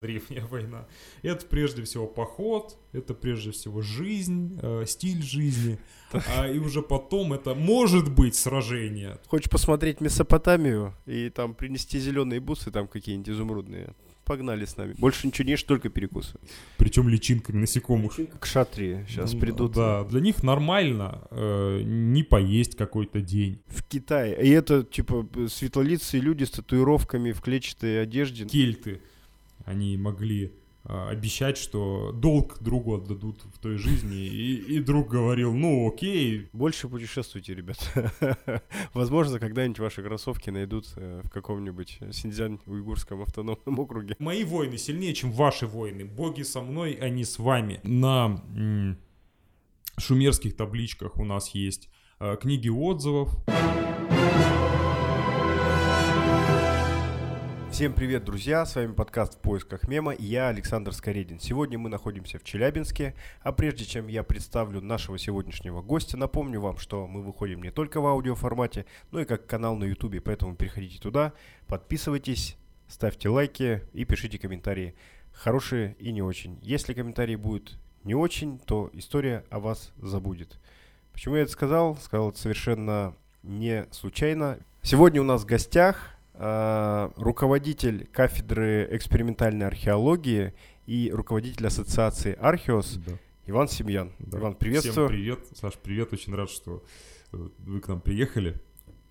древняя война. Это прежде всего поход, это прежде всего жизнь, э, стиль жизни, а, и уже потом это может быть сражение. Хочешь посмотреть Месопотамию и там принести зеленые бусы там какие-нибудь изумрудные? Погнали с нами. Больше ничего не ешь, только перекусы. Причем личинками насекомых. К шатре сейчас Ну, придут. Да, для них нормально э, не поесть какой-то день. В Китае. И это, типа, светлолицые люди с татуировками в клетчатой одежде. Кельты, они могли э, обещать, что долг другу отдадут в той жизни, и, и друг говорил, ну окей, Больше путешествуйте, ребята. Возможно, когда-нибудь ваши кроссовки найдут э, в каком-нибудь Синьцзянь-Уйгурском автономном округе. мои войны сильнее, чем ваши войны. Боги со мной, они с вами. На м, шумерских табличках у нас есть э, книги отзывов. Всем привет, друзья! С вами подкаст «В поисках мема» и я, Александр Скоредин. Сегодня мы находимся в Челябинске, а прежде чем я представлю нашего сегодняшнего гостя, напомню вам, что мы выходим не только в аудиоформате, но и как канал на ютубе, поэтому переходите туда, подписывайтесь, ставьте лайки и пишите комментарии, хорошие и не очень. Если комментарии будут не очень, то история о вас забудет. Почему я это сказал? Сказал это совершенно не случайно. Сегодня у нас в гостях руководитель кафедры экспериментальной археологии и руководитель ассоциации Археос Да. Иван Семьян. Да. Иван, Всем приветствую. привет. Саш, привет. Очень рад, что э, вы к нам приехали.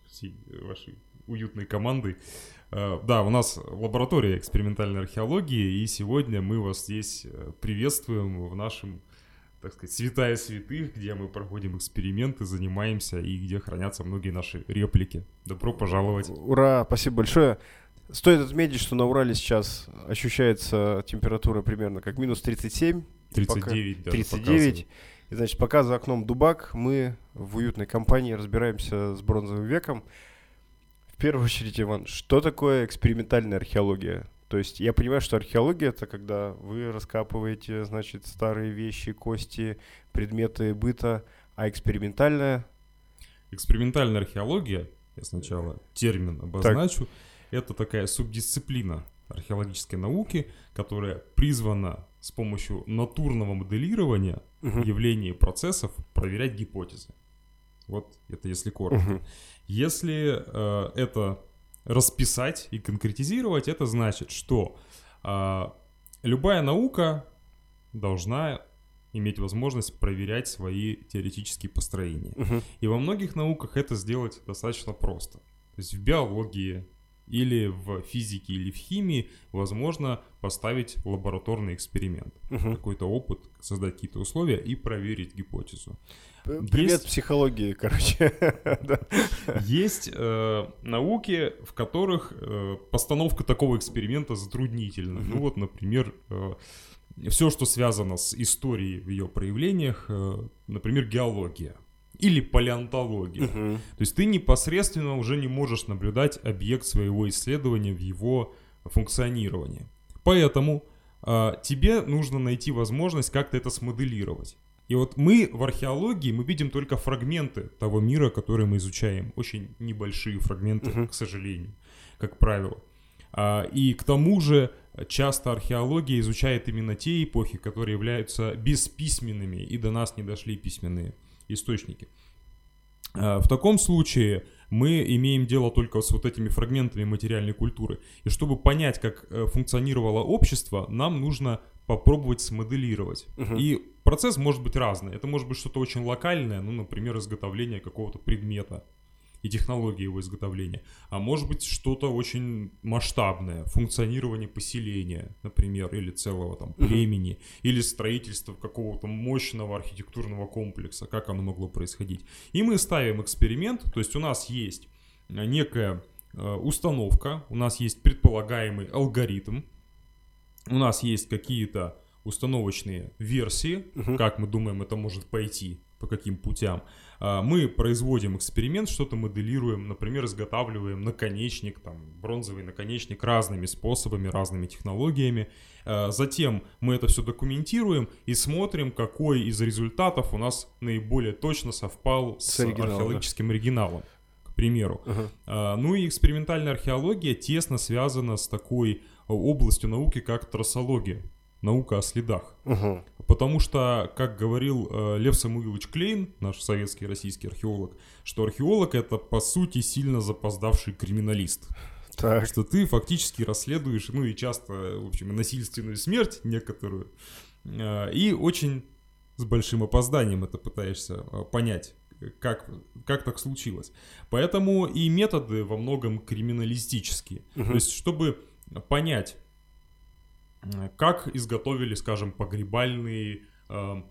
Всей вашей уютной командой. Э, Да, у нас лаборатория экспериментальной археологии, и сегодня мы вас здесь э, приветствуем в нашем, так сказать, святая святых, где мы проходим эксперименты, занимаемся и где хранятся многие наши реплики. Добро пожаловать. Ура, спасибо большое. Стоит отметить, что на Урале сейчас ощущается температура примерно как минус 37. И пока- 39 даже 39. И, значит, пока за окном дубак, мы в уютной компании разбираемся с бронзовым веком. В первую очередь, Иван, что такое экспериментальная археология? То есть я понимаю, что археология это когда вы раскапываете, значит, старые вещи, кости, предметы быта, а экспериментальная Экспериментальная археология, я сначала термин обозначу, это такая субдисциплина археологической науки, которая призвана с помощью натурного моделирования Мгм. явлений и процессов проверять гипотезы. Вот это если коротко. Мгм. Если э, это расписать и конкретизировать, это значит, что а, любая наука должна иметь возможность проверять свои теоретические построения. Мгм. И во многих науках это сделать достаточно просто. То есть в биологии или в физике или в химии возможно поставить лабораторный эксперимент. Мгм. Какой-то опыт, создать какие-то условия и проверить гипотезу. Привет Есть- психологии, короче. Есть э, науки, в которых э, постановка такого эксперимента затруднительна. Ну вот, например, все, что связано с историей в ее проявлениях, э, например, геология или палеонтология. Мгм. То есть ты непосредственно уже не можешь наблюдать объект своего исследования в его функционировании. Поэтому а, тебе нужно найти возможность как-то это смоделировать. И вот мы в археологии, мы видим только фрагменты того мира, который мы изучаем. Очень небольшие фрагменты, Мгм. к сожалению, как правило. А, И к тому же часто археология изучает именно те эпохи, которые являются бесписьменными, и до нас не дошли письменные источники. А, В таком случае мы имеем дело только с вот этими фрагментами материальной культуры. И чтобы понять, как э, функционировало общество, нам нужно попробовать смоделировать. Мгм. И процесс может быть разный. Это может быть что-то очень локальное, ну, например, изготовление какого-то предмета и технологии его изготовления. А может быть что-то очень масштабное, функционирование поселения, например, или целого там племени, или строительство какого-то мощного архитектурного комплекса, как оно могло происходить. И мы ставим эксперимент, то есть у нас есть э, некая э, установка, у нас есть предполагаемый алгоритм, у нас есть какие-то установочные версии, Мгм. как мы думаем, это может пойти, по каким путям. А, Мы производим эксперимент, что-то моделируем, например, изготавливаем наконечник, там, бронзовый наконечник разными способами, разными технологиями. А, Затем мы это все документируем и смотрим, какой из результатов у нас наиболее точно совпал с, С оригиналом, да. археологическим оригиналом, к примеру. А, Ну и экспериментальная археология тесно связана с такой областью науки как трассология, наука о следах. Угу. Потому что, как говорил э, Лев Самуилович Клейн, наш советский российский археолог, что археолог это по сути сильно запоздавший криминалист. Так. Что ты фактически расследуешь, ну и часто, в общем, насильственную смерть некоторую, э, и очень с большим опозданием это пытаешься э, понять, как, как так случилось. Поэтому и методы во многом криминалистические. Мгм. То есть, чтобы понять, как изготовили, скажем, погребальные, э,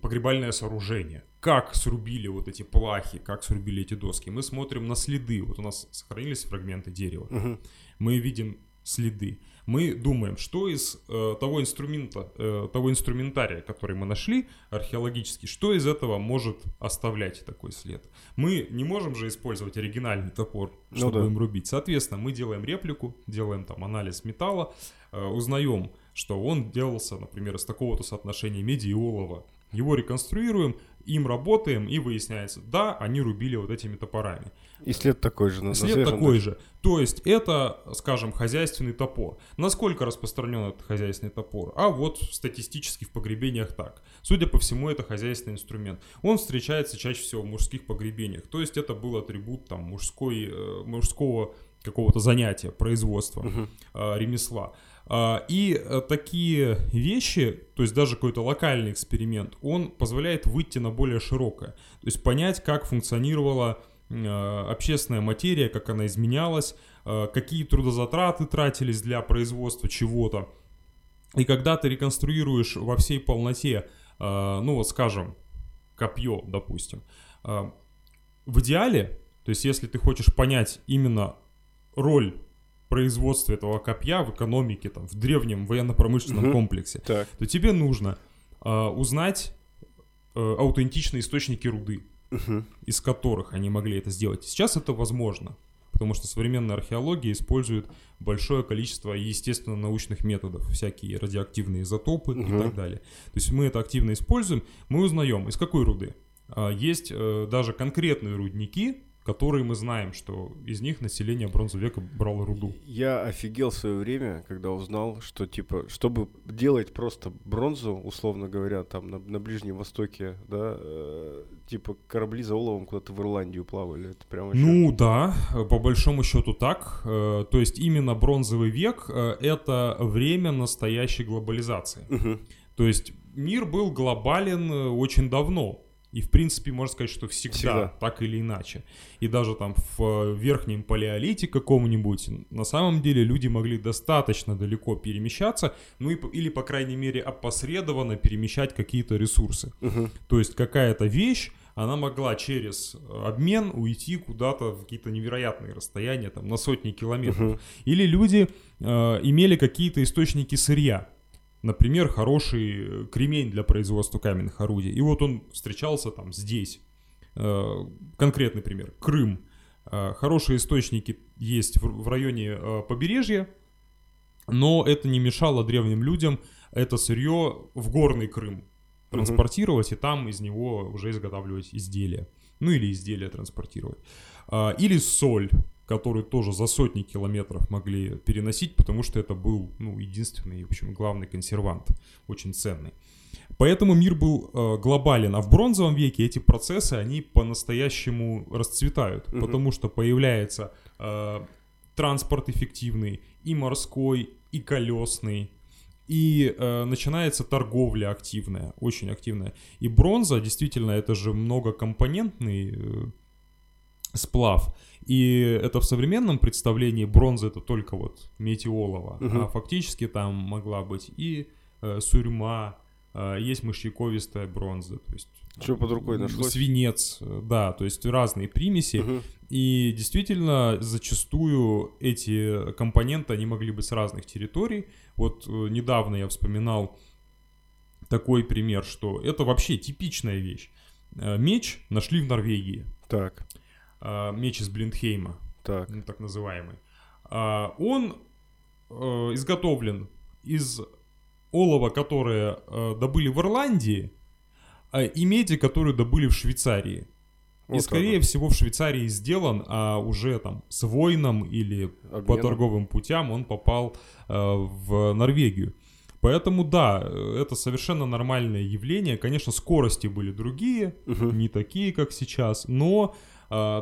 погребальное сооружение, как срубили вот эти плахи, как срубили эти доски, мы смотрим на следы. Вот у нас сохранились фрагменты дерева Мгм. мы видим следы. Мы думаем, что из э, того инструмента, э, того инструментария, который мы нашли археологически, что из этого может оставлять такой след. Мы не можем же использовать оригинальный топор, Ну чтобы да. им рубить. Соответственно, мы делаем реплику, делаем там анализ металла, э, узнаем, что он делался, например, из такого-то соотношения меди и олова. Его реконструируем, им работаем, и выясняется, да, они рубили вот этими топорами. И след такой же. на- на След свежем, такой да? же. То есть это, скажем, хозяйственный топор. Насколько распространен этот хозяйственный топор? А вот статистически в погребениях так. Судя по всему, это хозяйственный инструмент. Он встречается чаще всего в мужских погребениях. То есть это был атрибут там мужской, э, мужского какого-то занятия, производства, э, ремесла. А, И э, такие вещи, то есть даже какой-то локальный эксперимент, он позволяет выйти на более широкое. То есть понять, как функционировала э, общественная материя, как она изменялась, э, какие трудозатраты тратились для производства чего-то. И когда ты реконструируешь во всей полноте, ну вот скажем, копье, допустим, в идеале, то есть если ты хочешь понять именно роль производства этого копья в экономике, там, в древнем военно-промышленном Мгм. комплексе, Так. то тебе нужно э, узнать э, аутентичные источники руды, Мгм. из которых они могли это сделать. Сейчас это возможно, потому что современная археология использует большое количество естественно-научных методов, всякие радиоактивные изотопы и Мгм. так далее. То есть мы это активно используем, мы узнаем, из какой руды. А, Есть э, даже конкретные рудники, которые мы знаем, что из них население бронзового века брало руду. Я офигел в свое время, когда узнал, что типа, чтобы делать просто бронзу, условно говоря, там на, на Ближнем Востоке, да, э, типа корабли за оловом куда-то в Ирландию плавали. Это прям вообще... Ну да, э, по большому счету так. Э, То есть именно бронзовый век э, это время настоящей глобализации. Мгм. То есть мир был глобален э, очень давно. И, в принципе, можно сказать, что всегда, Всегда. так или иначе. И даже там в э, верхнем палеолите каком-нибудь, на самом деле люди могли достаточно далеко перемещаться, ну и, или, по крайней мере, опосредованно перемещать какие-то ресурсы. Мгм. То есть какая-то вещь, она могла через обмен уйти куда-то в какие-то невероятные расстояния, там, на сотни километров. Мгм. Или люди э, имели какие-то источники сырья. Например, хороший э, кремень для производства каменных орудий. И вот он встречался там здесь. Э, конкретный пример. Крым. Э, хорошие источники есть в, районе побережья, но это не мешало древним людям это сырье в горный Крым транспортировать и там из него уже изготавливать изделия. Ну или изделия транспортировать. Или соль, которую тоже за сотни километров могли переносить, потому что это был ну, единственный, в общем, главный консервант, очень ценный. Поэтому мир был э, глобален, а в бронзовом веке эти процессы, они по-настоящему расцветают, Мгм. потому что появляется э, транспорт эффективный, и морской, и колесный, и э, начинается торговля активная, очень активная. И бронза, действительно, это же многокомпонентный э, сплав. И это в современном представлении бронза это только вот олово. Мгм. А фактически там могла быть и э, сурьма, э, есть мышьяковистая бронза, то есть Что под рукой нашлось? свинец, э, да, то есть разные примеси. Мгм. И действительно, зачастую эти компоненты, они могли быть с разных территорий. Вот э, недавно я вспоминал такой пример, что это вообще типичная вещь. Э, Меч нашли в Норвегии. Так, Меч из Блиндхейма, так. ну, так называемый. А, Он э, изготовлен из олова, которое э, добыли в Ирландии, а, и меди, которую добыли в Швейцарии. и скорее вот. всего в Швейцарии сделан, а уже там с войном или Обменом. по торговым путям он попал э, в Норвегию. Поэтому да, это совершенно нормальное явление. Конечно, скорости были другие, угу. не такие, как сейчас, но э,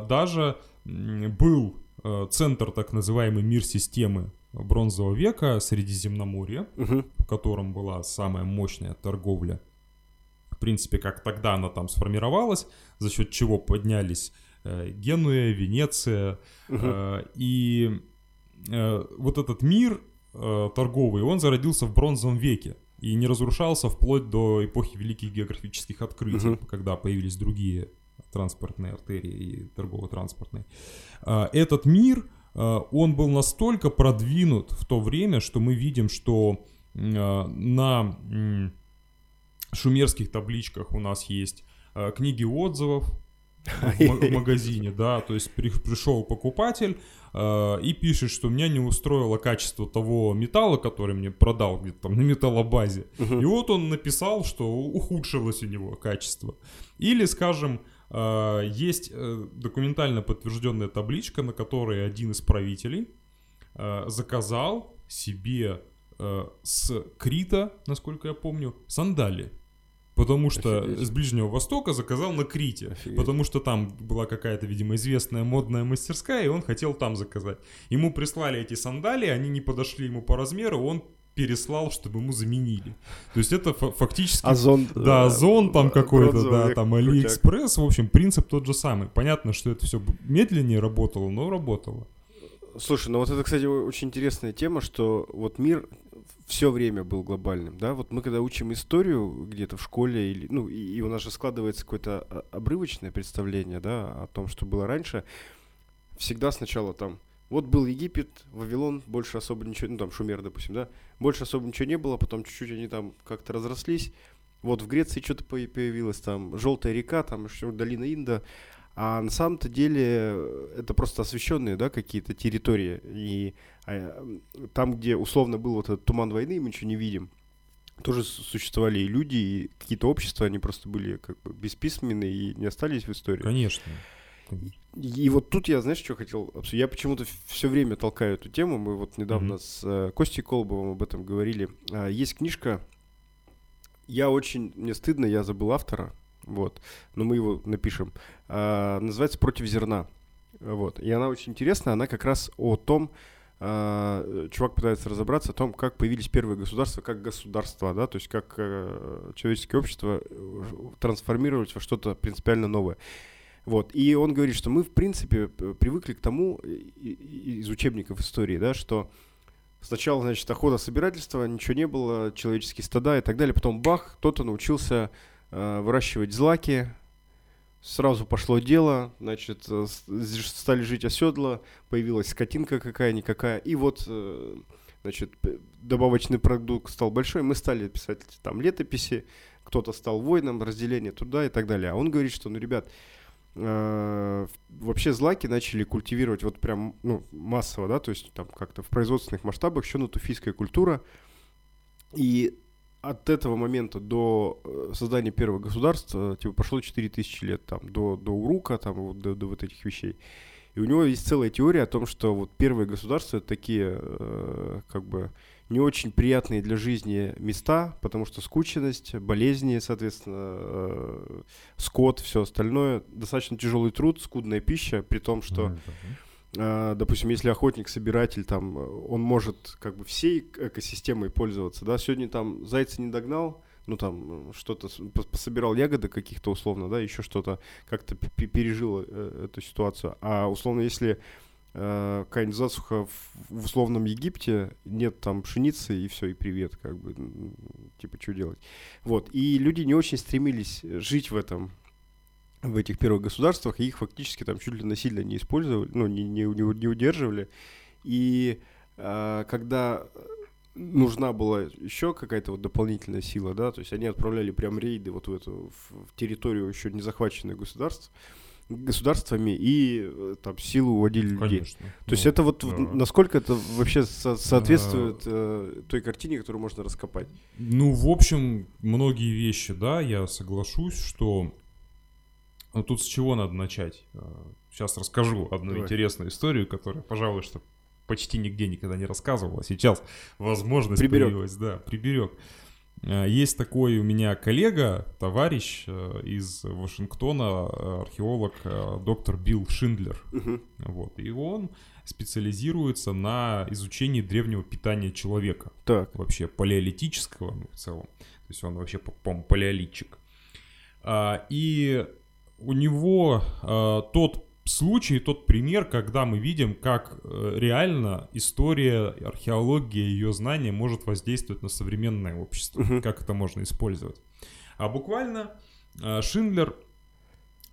даже был э, центр так называемый мир системы бронзового века Средиземноморья, угу. в котором была самая мощная торговля принципе, как тогда она там сформировалась, за счет чего поднялись э, Генуя, Венеция. Угу. И вот этот мир торговый, он зародился в бронзовом веке и не разрушался вплоть до эпохи великих географических открытий, угу. когда появились другие транспортные артерии и торгово-транспортные. Э, этот мир, э, он был настолько продвинут в то время, что мы видим, что э, на шумерских табличках у нас есть книги отзывов в, магазине, да, то есть при, пришел покупатель э, и пишет, что меня не устроило качество того металла, который мне продал где-то там на металлобазе. И вот он написал, что ухудшилось у него качество. Или, скажем, есть э, документально подтвержденная табличка, на которой один из правителей э, заказал себе э, с Крита, насколько я помню, сандали. Потому что Офигеть. с Ближнего Востока заказал на Крите. Офигеть. Потому что там была какая-то, видимо, известная модная мастерская, и он хотел там заказать. Ему прислали эти сандалии, они не подошли ему по размеру, он переслал, чтобы ему заменили. То есть это фактически... Озон. Да, Озон там какой-то, да, там Алиэкспресс. В общем, принцип тот же самый. Понятно, что это все медленнее работало, но работало. Слушай, ну вот это, кстати, очень интересная тема, что вот мир все время был глобальным, да, вот мы когда учим историю где-то в школе, или, ну, и, и у нас же складывается какое-то а, обрывочное представление, да, о том, что было раньше, всегда сначала там, вот был Египет, Вавилон, больше особо ничего, ну, там, Шумер, допустим, да, больше особо ничего не было, потом чуть-чуть они там как-то разрослись, вот в Греции что-то появилось, там, Желтая река, там, еще долина Инда, а на самом-то деле э, это просто освещенные, да, какие-то территории. И а, там, где условно был вот этот туман войны, мы ничего не видим. Тоже существовали и люди, и какие-то общества, они просто были как бы бесписьменные и не остались в истории. Конечно. И, и вот тут я, знаешь, что хотел обсудить? Я почему-то все время толкаю эту тему. Мы вот недавно mm-hmm. с э, Костей Колбовым об этом говорили. А, есть книжка. Я очень... Мне стыдно, я забыл автора вот, но мы его напишем. А, называется «Против зерна». Вот, и она очень интересная, она как раз о том, а, чувак пытается разобраться о том, как появились первые государства, как государства, да, то есть как а, человеческое общество э, трансформировать во что-то принципиально новое. Вот. И он говорит, что мы, в принципе, привыкли к тому из учебников истории, да, что сначала, значит, охота собирательства, ничего не было, человеческие стада и так далее, потом бах, кто-то научился Э, выращивать злаки. Сразу пошло дело, значит, э, стали жить оседла, появилась скотинка какая-никакая, и вот, э, значит, добавочный продукт стал большой, мы стали писать там летописи, кто-то стал воином, разделение туда и так далее. А он говорит, что, ну, ребят, э, вообще злаки начали культивировать вот прям, ну, массово, да, то есть там как-то в производственных масштабах еще натуфийская культура, и от этого момента до э, создания первого государства, типа, прошло 4000 лет, там, до, до Урука, там, до, до вот этих вещей. И у него есть целая теория о том, что вот первые государства это такие, э, как бы, не очень приятные для жизни места, потому что скученность, болезни, соответственно, э, скот, все остальное, достаточно тяжелый труд, скудная пища, при том, что... Mm-hmm а, допустим, если охотник-собиратель, там, он может как бы всей экосистемой пользоваться, да, сегодня там зайца не догнал, ну там что-то пособирал ягоды каких-то условно, да, еще что-то как-то пережил э, эту ситуацию, а условно если э, какая-нибудь засуха в, условном Египте, нет там пшеницы и все, и привет, как бы, типа, что делать. Вот, и люди не очень стремились жить в этом в этих первых государствах, и их фактически там чуть ли насильно не использовали, ну, не, не, не удерживали. И э, когда нужна была еще какая-то вот дополнительная сила, да, то есть они отправляли прям рейды вот в эту в, территорию еще не захваченных государств, государствами и э, там силу уводили людей. Конечно. То ну, есть это вот да. насколько это вообще со соответствует э, той картине, которую можно раскопать? Ну, в общем, многие вещи, да, я соглашусь, что Ну тут с чего надо начать? Сейчас расскажу одну Давай. интересную историю, которая, пожалуй, что почти нигде никогда не рассказывал, а сейчас возможность Приберег. появилась. Да, приберег. Э, Есть такой у меня коллега, товарищ э, из Вашингтона, э, археолог доктор Билл Шиндлер. Мгм. Вот. И он специализируется на изучении древнего питания человека. Так. Вообще палеолитического ну, в целом. То есть он вообще, по- по-моему, палеолитчик. А, и у него тот случай, тот пример, когда мы видим, как э, реально история, археология, ее знание может воздействовать на современное общество. Мгм. Как это можно использовать. А буквально а, Шиндлер,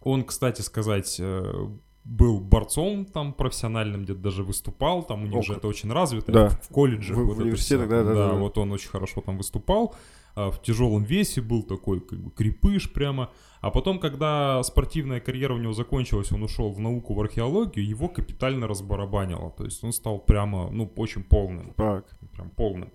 он, кстати сказать, э, был борцом там профессиональным, где-то даже выступал, там у них О, же это очень развито, Да. в, колледжах. В- вот университетах, да, да, да, да. вот он очень хорошо там выступал, в тяжелом весе был такой, как бы, крепыш прямо. А потом, когда спортивная карьера у него закончилась, он ушел в науку, в археологию, его капитально разбарабанило. То есть он стал прямо, ну, очень полным Так. прям полным.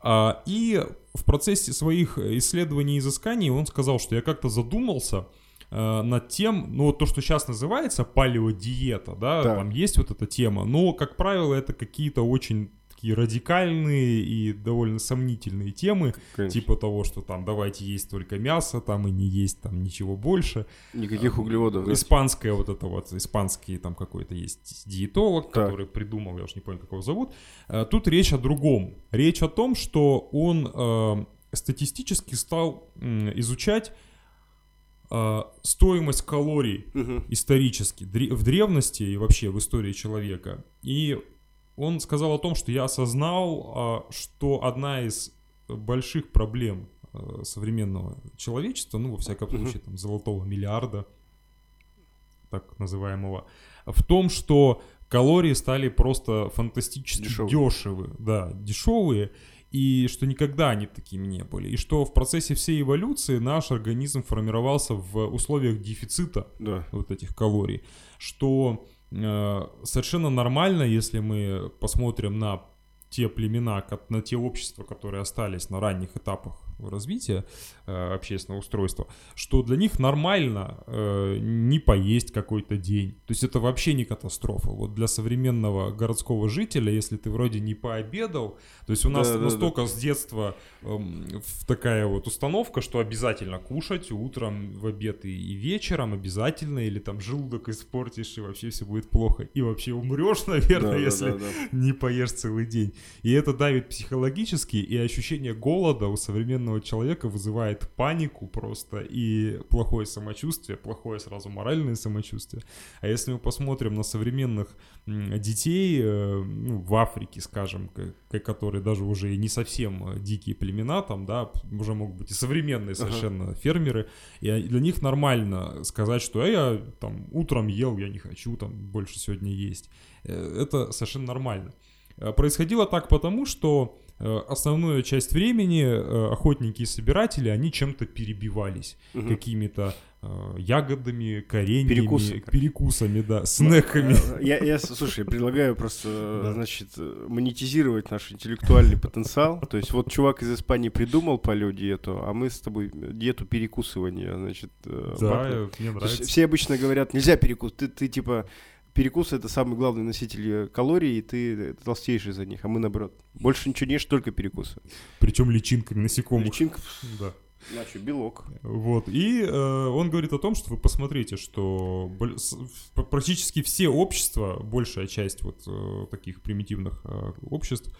А, И в процессе своих исследований и изысканий он сказал, что я как-то задумался э, над тем, ну вот то, что сейчас называется палеодиета, да, Да. там есть вот эта тема, но, как правило, это какие-то очень такие радикальные и довольно сомнительные темы, Конечно. типа того, что там давайте есть только мясо, там и не есть там ничего больше. Никаких углеводов. да? Испанская вот это вот, испанский там какой-то есть диетолог, Так. который придумал, я уж не помню, как его зовут. Э, Тут речь о другом. Речь о том, что он э, статистически стал м, изучать э, стоимость калорий исторически, в древности и вообще в истории человека. И он сказал о том, что я осознал, а, что одна из больших проблем э, современного человечества, ну, во всяком случае, там, золотого миллиарда, так называемого, в том, что калории стали просто фантастически Дешевые. дешевые, да, дешевые, и что никогда они такими не были, и что в процессе всей эволюции наш организм формировался в условиях дефицита Да. вот этих калорий, что совершенно нормально, если мы посмотрим на те племена, на те общества, которые остались на ранних этапах развития э, общественного устройства, что для них нормально э, не поесть какой-то день. То есть это вообще не катастрофа. Вот для современного городского жителя, если ты вроде не пообедал, то есть у нас Да-да-да. настолько с детства эм, такая вот установка, что обязательно кушать утром, в обед и, и вечером обязательно, или там желудок испортишь, и вообще все будет плохо. И вообще умрешь, наверное, Да, да, если да, да. не поешь целый день. И это давит психологически, и ощущение голода у современного человека вызывает панику просто и плохое самочувствие, плохое сразу моральное самочувствие. А если мы посмотрим на современных детей э, ну, в Африке, скажем, которые даже уже не совсем э, дикие племена, там, да, уже могут быть и современные совершенно фермеры, и для них нормально сказать, что «Э, я там утром ел, я не хочу там больше сегодня есть. Э, Это совершенно нормально. Происходило так потому, что основную часть времени э, охотники и собиратели, они чем-то перебивались. Мгм. Какими-то э, ягодами, кореньями, Перекусы. перекусами, да, снеками. Э, Я, я, слушай, я предлагаю просто, э, Да. значит, э, монетизировать наш интеллектуальный потенциал. То есть вот чувак из Испании придумал палеодиету, а мы с тобой диету перекусывания, значит. э, Да, э, мне есть нравится. все обычно говорят, нельзя перекус. Ты, ты типа перекус это самый главный носитель э, калорий, и ты э, толстеешь из-за них, а мы наоборот. Больше ничего не ешь, только перекусы. Причем личинками насекомых. Личинка, Да. значит, белок. Вот. И э, он говорит о том, что вы посмотрите, что практически все общества, большая часть вот э, таких примитивных э, обществ,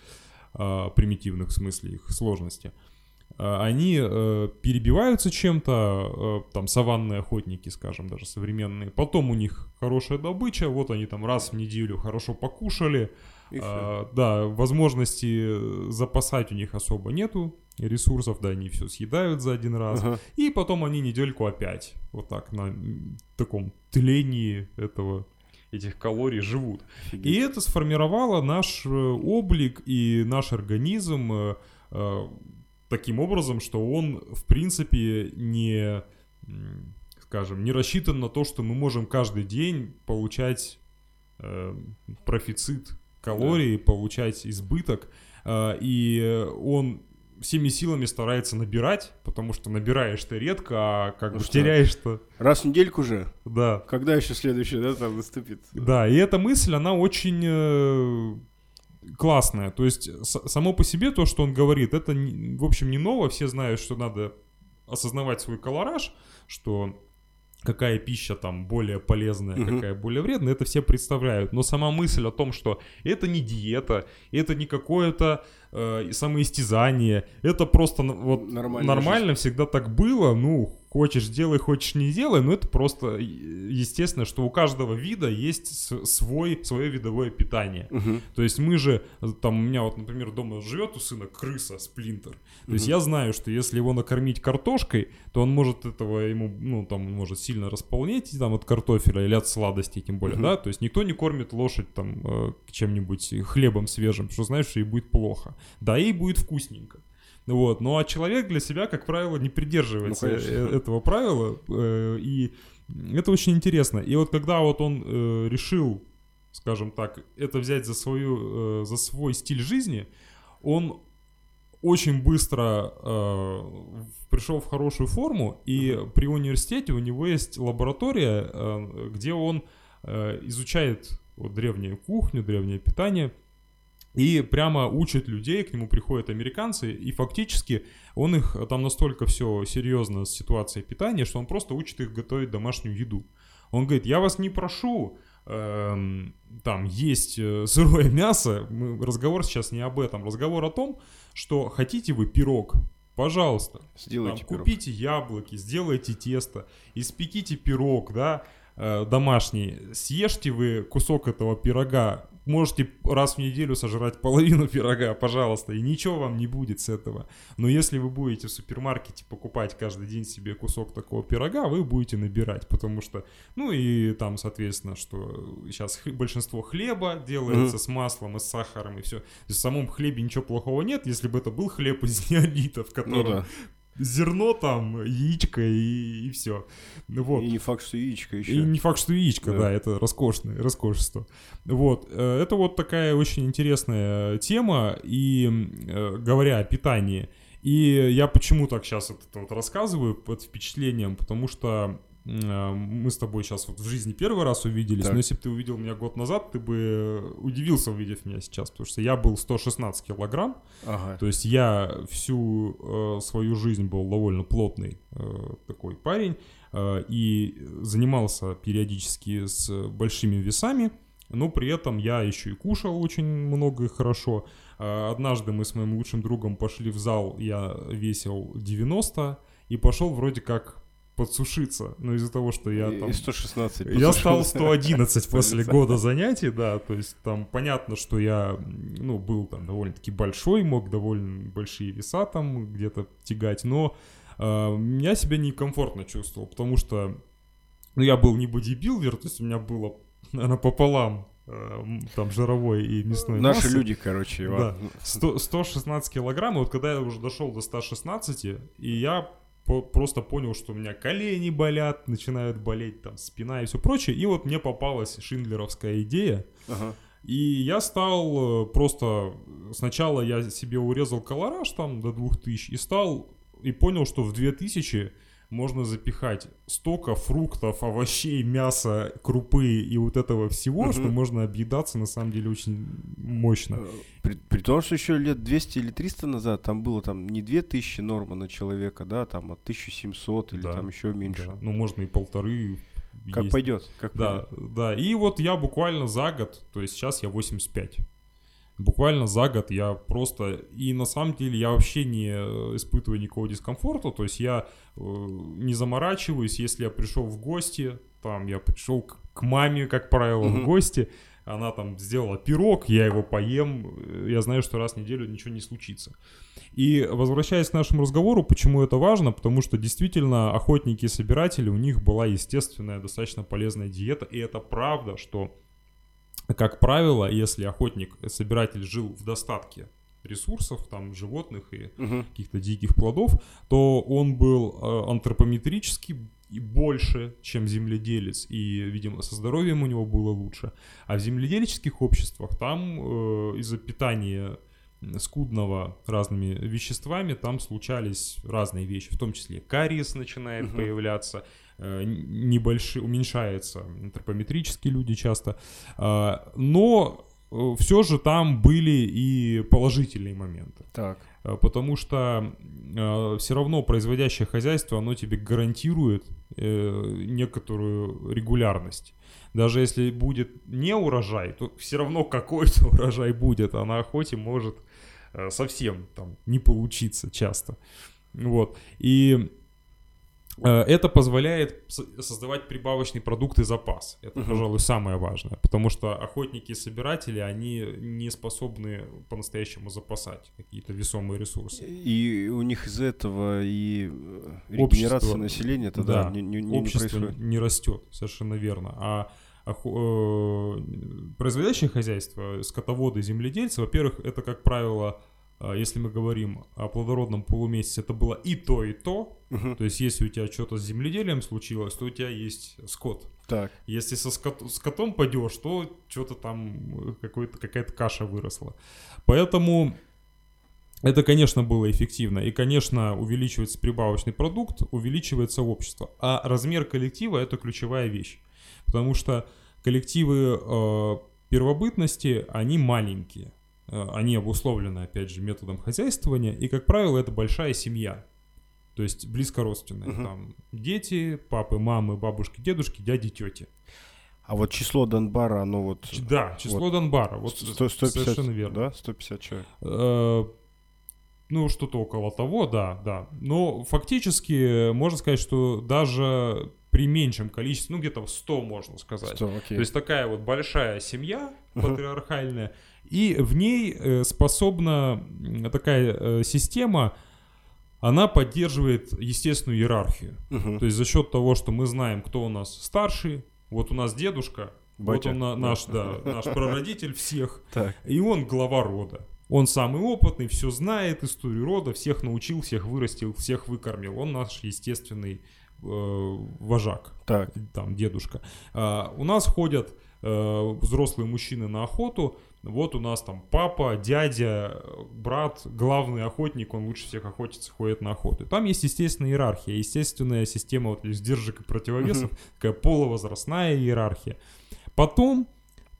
э, примитивных в смысле их сложности, э, они э, перебиваются чем-то, э, там саванные охотники, скажем, даже современные. Потом у них хорошая добыча, вот они там раз в неделю хорошо покушали, а, да, возможности э, запасать у них особо нету ресурсов, да, они все съедают за один раз. Ага. И потом они недельку опять вот так на таком тлении этого этих калорий живут. Офигеть. И это сформировало наш э, облик и наш организм э, э, таким образом, что он, в принципе, не, скажем, не рассчитан на то, что мы можем каждый день получать э, профицит калорий, получать избыток. Э, и он всеми силами старается набирать, потому что набираешь ты редко, а как Ну бы теряешь-то. Раз в недельку же. Да. Когда еще следующий, да, там наступит? Да, и эта мысль, она очень э, классная. То есть само по себе то, что он говорит, это, в общем, не ново. Все знают, что надо осознавать свой колораж, что какая пища там более полезная, Мгм. какая более вредная, это все представляют. Но сама мысль о том, что это не диета, это не какое-то э, самоистязание, это просто вот нормально всегда так было, ну, хочешь делай, хочешь не делай, но это просто естественно, что у каждого вида есть свой, свое видовое питание. Мгм. То есть мы же, э, там у меня вот, например, дома живет у сына крыса, сплинтер. То есть Мгм. я знаю, что если его накормить картошкой, то он может этого ему, ну, там, может сильно располнеть там от картофеля или от сладостей, тем более, Мгм. да. То есть никто не кормит лошадь там э, чем-нибудь хлебом свежим, что знаешь, что ей будет плохо. Да, ей будет вкусненько. Вот, ну а человек для себя, как правило, не придерживается Ну, конечно. э, этого правила, э, и это очень интересно. И вот когда вот он э, решил, скажем так, это взять за свою, за свой стиль жизни, он очень быстро э, пришел в хорошую форму, и при университете у него есть лаборатория, э, где он э, изучает вот, древнюю кухню, древнее питание, и прямо учит людей, к нему приходят американцы, и фактически он их там настолько все серьезно с ситуацией питания, что он просто учит их готовить домашнюю еду. Он говорит, я вас не прошу эм, там есть э, сырое мясо, мы, разговор сейчас не об этом, разговор о том, что хотите вы пирог, пожалуйста, Сделайте там, пирог. купите яблоки, сделайте тесто, испеките пирог, да, э, домашний, съешьте вы кусок этого пирога, можете раз в неделю сожрать половину пирога, пожалуйста, и ничего вам не будет с этого. Но если вы будете в супермаркете покупать каждый день себе кусок такого пирога, вы будете набирать, потому что, ну и там, соответственно, что сейчас большинство хлеба делается Мгм. с маслом и с сахаром и все. В самом хлебе ничего плохого нет, если бы это был хлеб из неолита, в Ну котором да. Зерно там, яичко и, все. Вот. И не факт, что яичко еще. И не факт, что яичко, Да. да, это роскошное, роскошество. Вот, э, это вот такая очень интересная тема, и э, говоря о питании, и я почему так сейчас это вот рассказываю под впечатлением, потому что мы с тобой сейчас вот в жизни первый раз увиделись, Так. но если бы ты увидел меня год назад, ты бы удивился, увидев меня сейчас, потому что я был 116 килограмм, Ага. то есть я всю э, свою жизнь был довольно плотный э, такой парень э, и занимался периодически с большими весами, но при этом я еще и кушал очень много и хорошо. Э, однажды мы с моим лучшим другом пошли в зал, я весил 90 и пошел вроде как подсушиться, но из-за того, что я там... и 116. Я стал послушал. 111 после года занятий, да, то есть там понятно, что я, ну, был там довольно-таки большой, мог довольно большие веса там где-то тягать, но э, я себя некомфортно чувствовал, потому что, ну, я был не бодибилдер, то есть у меня было, наверное, пополам м, там жировой и мясной Наши массы. люди, короче, Да. Иван. 100 116 килограмм, и вот когда я уже дошел до 116, и я по- просто понял, что у меня колени болят, начинают болеть, там, спина и все прочее, и вот мне попалась шиндлеровская идея, Ага. и я стал э, просто... Сначала я себе урезал колораж там до 2000 и стал... И понял, что в 2000 можно запихать столько фруктов, овощей, мяса, крупы и вот этого всего, Мгм. что можно объедаться на самом деле очень мощно. Э, При, при том, что еще лет 200 или 300 назад там было там не 2000 норма на человека, да, там от 1700 или Да. там еще меньше. Да, Ну, можно и полторы. Как есть. пойдет. Как Да, пойдет. да. И вот я буквально за год, то есть сейчас я 85. Буквально за год я просто... И на самом деле я вообще не э, испытываю никакого дискомфорта. То есть я э, не заморачиваюсь, если я пришел в гости, там я пришел к, к маме, как правило, Мгм. в гости, она там сделала пирог, я его поем, э, я знаю, что раз в неделю ничего не случится. И возвращаясь к нашему разговору, почему это важно? Потому что действительно охотники и собиратели, у них была естественная, достаточно полезная диета, и это правда, что, как правило, если охотник собиратель жил в достатке ресурсов, там, животных и Мгм. каких-то диких плодов, то он был э, антропометрически и больше, чем земледелец, и, видимо, со здоровьем у него было лучше. А в земледельческих обществах там э, из-за питания скудного разными веществами, там случались разные вещи, в том числе кариес начинает Мгм. появляться, э, небольшой, уменьшается антропометрические люди часто, а, но все же там были и положительные моменты. Так. Э, Потому что все равно производящее хозяйство, оно тебе гарантирует э, некоторую регулярность. Даже если будет не урожай, то все равно какой-то урожай будет, а на охоте может э, совсем там не получиться часто. Вот. И э, это позволяет со- создавать прибавочный продукт и запас. Это, Мгм. пожалуй, самое важное. Потому что охотники и собиратели, они не способны по-настоящему запасать какие-то весомые ресурсы. И у них из этого и э, Общество, регенерация населения тогда да, не, не- не- не Общество происходит. не растет, совершенно верно. А э, производящее хозяйство, скотоводы, земледельцы, во-первых, это, как правило, э, если мы говорим о плодородном полумесяце, это было и то, и то. Мгм. То есть, если у тебя что-то с земледелием случилось, то у тебя есть скот. Так. Если со скот- с котом пойдешь, то что-то там э, какая-то каша выросла. Поэтому это, конечно, было эффективно. И, конечно, увеличивается прибавочный продукт, увеличивается общество. А размер коллектива это ключевая вещь. Потому что коллективы э, первобытности, они маленькие. Э, они обусловлены, опять же, методом хозяйствования. И, как правило, это большая семья. То есть близко родственная. Мгм. Там дети, папы, мамы, бабушки, дедушки, дяди, тети. А вот число Донбара, оно вот... Да, число Донбара. Вот сто- 150, совершенно верно. Да, 150 человек. Э, Ну, что-то около того, да, да. Но фактически можно сказать, что даже при меньшем количестве, ну где-то 100 можно сказать. 100, окей. То есть такая вот большая семья патриархальная, и в ней э, способна такая э, система, она поддерживает естественную иерархию. То есть за счет того, что мы знаем, кто у нас старший, вот у нас дедушка, вот он на- наш, да, наш прародитель всех, Так. и он глава рода. Он самый опытный, все знает, историю рода, всех научил, всех вырастил, всех выкормил. Он наш естественный вожак, Так. там, дедушка. А, у нас ходят э, взрослые мужчины на охоту. Вот у нас там папа, дядя, э, брат, главный охотник, он лучше всех охотится, ходит на охоту. Там есть естественная иерархия, естественная система вот, сдержек и противовесов, такая полувозрастная иерархия. Потом,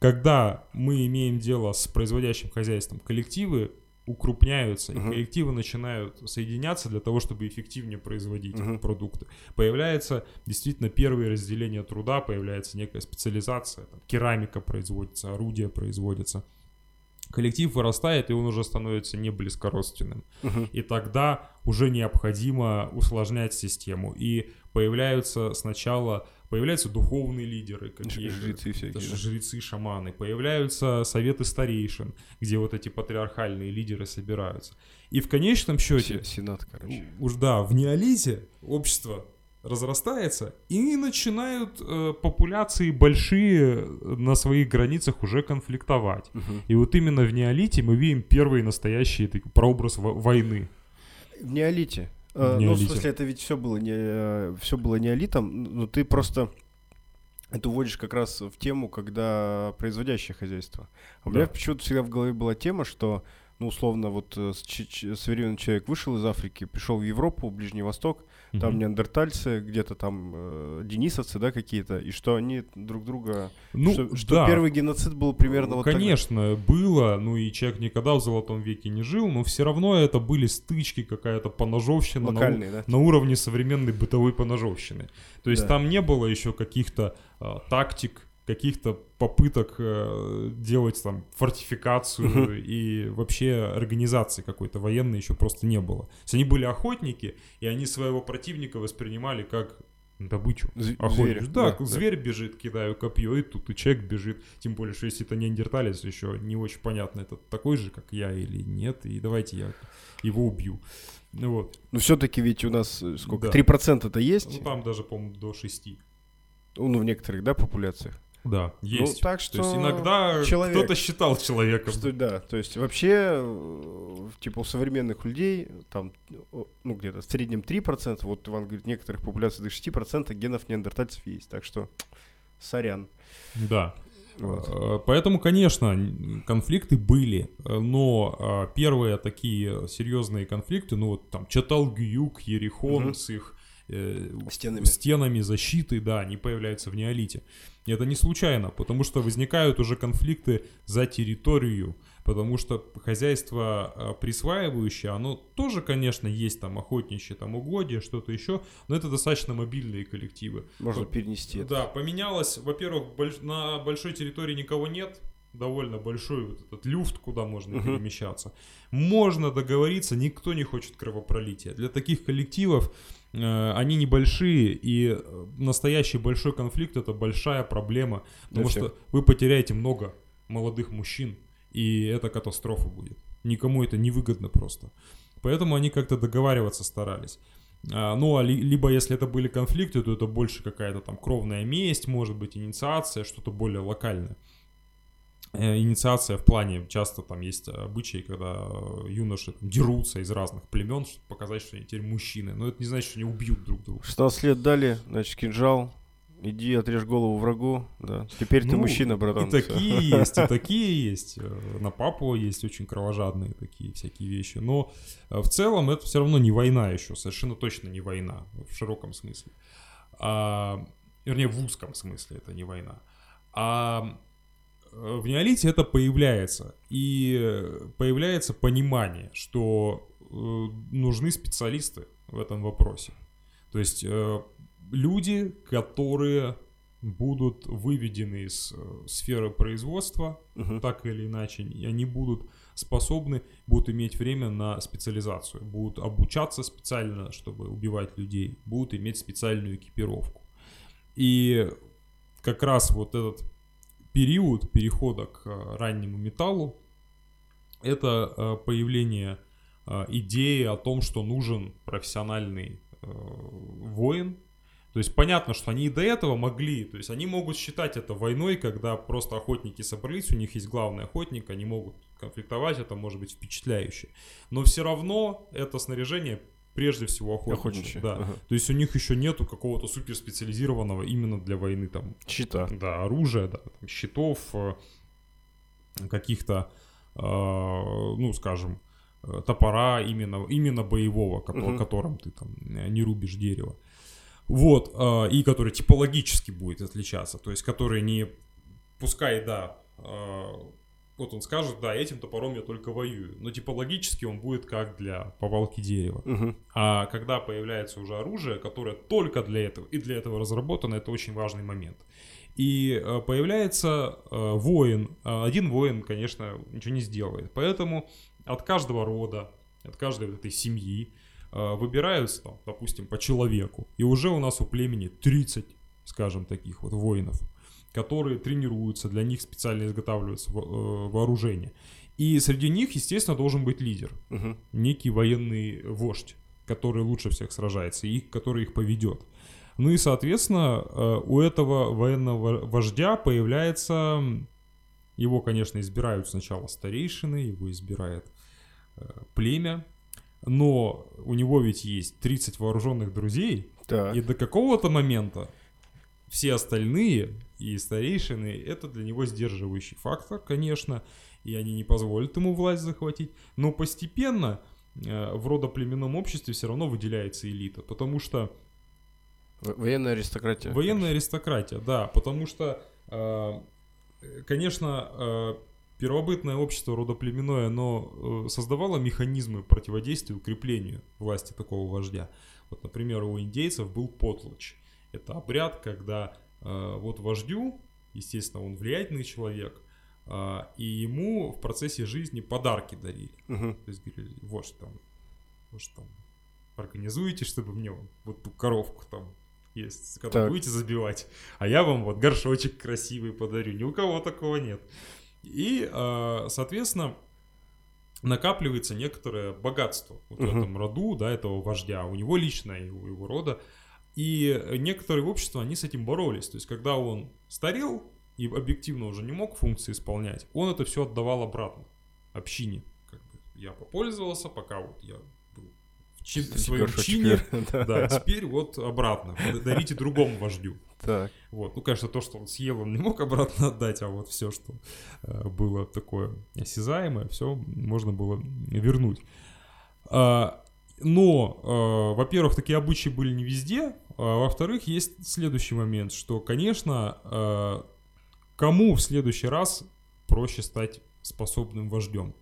когда мы имеем дело с производящим хозяйством, коллективы укрупняются, и Мгм. коллективы начинают соединяться для того, чтобы эффективнее производить Мгм. продукты. Появляется действительно первое разделение труда, появляется некая специализация, там, керамика производится, орудия производятся. Коллектив вырастает, и он уже становится не близкородственным. Мгм. И тогда уже необходимо усложнять систему. И появляются сначала появляются духовные лидеры, какие Жрецы всякие, жрецы, шаманы, появляются советы старейшин, где вот эти патриархальные лидеры собираются. И в конечном счете, Се- Сенат, короче. уж да, в неолите общество разрастается, и начинают э, популяции большие на своих границах уже конфликтовать. Мгм. И вот именно в неолите мы видим первый настоящий такой прообраз во- войны. В неолите. Э, Ну, в смысле, это ведь все было не все было неолитом, но ты просто это уводишь как раз в тему, когда производящее хозяйство. А у меня Да. почему-то всегда в голове была тема, что, ну, условно, вот э, с- ч- ч- современный человек вышел из Африки, пришел в Европу, в Ближний Восток, там Мгм. неандертальцы, где-то там э, денисовцы, да, какие-то, и что они друг друга... Ну, что что да. первый геноцид был примерно вот тогда. Конечно, было, ну и человек никогда в золотом веке не жил, но все равно это были стычки, какая-то поножовщина на, Локальные, да? на уровне современной бытовой поножовщины. То есть Да. там не было еще каких-то а, тактик, каких-то попыток э, делать там фортификацию Мгм. и вообще организации какой-то военной еще просто не было. То есть они были охотники, и они своего противника воспринимали как добычу. З- зверя, Да, да, да. зверь бежит, кидаю копье, и тут и человек бежит. Тем более, что если это неандерталец, еще не очень понятно, это такой же, как я или нет, и давайте я его убью. Ну Вот. Но все-таки ведь у нас э, сколько? Да. 3%-то есть? Ну, там даже, по-моему, до 6. Ну, в некоторых, да, популяциях. Да, есть. так что То есть иногда человек. кто-то считал человеком. Что, да, то есть вообще, э, типа у современных людей, там, ну, где-то в среднем 3%, вот Иван говорит, в некоторых популяциях до 6% генов неандертальцев есть, так что сорян. Да. Вот. Э, Поэтому, конечно, конфликты были, э, но э, первые такие серьезные конфликты, ну вот там Чаталгююк, Ерихон Мгм. с их э, Стенами. стенами защиты, да, они появляются в неолите. И это не случайно, потому что возникают уже конфликты за территорию, потому что хозяйство э, присваивающее, оно тоже, конечно, есть там охотничьи, там угодья, что-то еще, но это достаточно мобильные коллективы. Можно По- перенести это. Да, поменялось, во-первых, больш- на большой территории никого нет, довольно большой вот этот люфт, куда можно Мгм. перемещаться. Можно договориться, никто не хочет кровопролития. Для таких коллективов они небольшие, и э, настоящий большой конфликт это большая проблема, потому что вы потеряете много молодых мужчин, и это катастрофа будет. Никому это не выгодно просто. Поэтому они как-то договариваться старались. А, ну, а ли- либо если это были конфликты, то это больше какая-то там кровная месть, может быть, инициация, что-то более локальное. Э, Инициация в плане, часто там есть обычаи, когда юноши там дерутся из разных племен, чтобы показать, что они теперь мужчины. Но это не значит, что они убьют друг друга. 16 лет дали, значит, кинжал. Иди отрежь голову врагу, да. Теперь ты Ну, мужчина, братан. И такие есть, и такие есть. Э, На папу есть очень кровожадные такие всякие вещи. Но э, в целом это все равно не война еще, совершенно точно не война в широком смысле. А, вернее, в узком смысле это не война. А в неолите это появляется. И э, появляется понимание, что э, нужны специалисты в этом вопросе. То есть э, люди, которые будут выведены из сферы производства, Мгм. так или иначе, и они будут способны, будут иметь время на специализацию, будут обучаться специально, чтобы убивать людей, будут иметь специальную экипировку. И как раз вот этот период перехода к э, раннему металлу, это э, появление э, идеи о том, что нужен профессиональный воин. То есть понятно, что они и до этого могли, то есть они могут считать это войной, когда просто охотники собрались, у них есть главный охотник, они могут конфликтовать, это может быть впечатляюще. Но все равно это снаряжение прежде всего охотничье. Охотничье, Да. ага. То есть у них еще нету какого-то суперспециализированного именно для войны там Щита. да, оружия, да, там, щитов, э, каких-то, э, ну, скажем, э, топора именно, именно боевого, кото- Мгм. которым ты там э, не рубишь дерево. Вот, э, и который типологически будет отличаться, то есть который не, пускай, да, э, вот он скажет, да, этим топором я только воюю, но типологически он будет как для повалки дерева. Мгм. А когда появляется уже оружие, которое только для этого и для этого разработано, это очень важный момент. И э, появляется э, воин. А Один воин, конечно, ничего не сделает. Поэтому от каждого рода, от каждой вот этой семьи э, выбираются, там, допустим, по человеку. И уже у нас у племени 30, скажем, таких вот воинов, которые тренируются, для них специально изготавливается э, вооружение. И среди них, естественно, должен быть лидер Мгм. некий военный вождь, который лучше всех сражается, и который их поведет. Ну и, соответственно, э, у этого военного вождя появляется... Его, конечно, избирают сначала старейшины, его избирает э, племя, но у него ведь есть 30 вооруженных друзей, Так. и до какого-то момента все остальные и старейшины это для него сдерживающий фактор, конечно, и они не позволят ему власть захватить. Но постепенно э, в родоплеменном обществе все равно выделяется элита, потому что Военная аристократия. Военная аристократия, да, потому что, э, конечно, э, первобытное общество родоплеменное, оно создавало механизмы противодействия укреплению власти такого вождя. Вот, например, у индейцев был потлач. Это обряд, когда э, вот вождю, естественно, он влиятельный человек, э, и ему в процессе жизни подарки дарили. Мгм. То есть говорили, вот что там, вот что там, организуете, чтобы мне вот, ту коровку там есть, когда Так. будете забивать, а я вам вот горшочек красивый подарю. Ни у кого такого нет. И, э, соответственно, накапливается некоторое богатство вот в Мгм. этом роду, да, этого вождя, у него лично и у его рода. И некоторые общества, они с этим боролись. То есть, когда он старел и объективно уже не мог функции исполнять, он это все отдавал обратно общине. Как бы я попользовался, пока вот я был в чи- в своем чине, да. да, теперь вот обратно, дарите другому вождю. Так. Вот. Ну, конечно, то, что он съел, он не мог обратно отдать, а вот все, что э, было такое осязаемое, все можно было вернуть. А, но, э, во-первых, такие обычаи были не везде, во-вторых, есть следующий момент, что, конечно, э, кому в следующий раз проще стать способным вождем?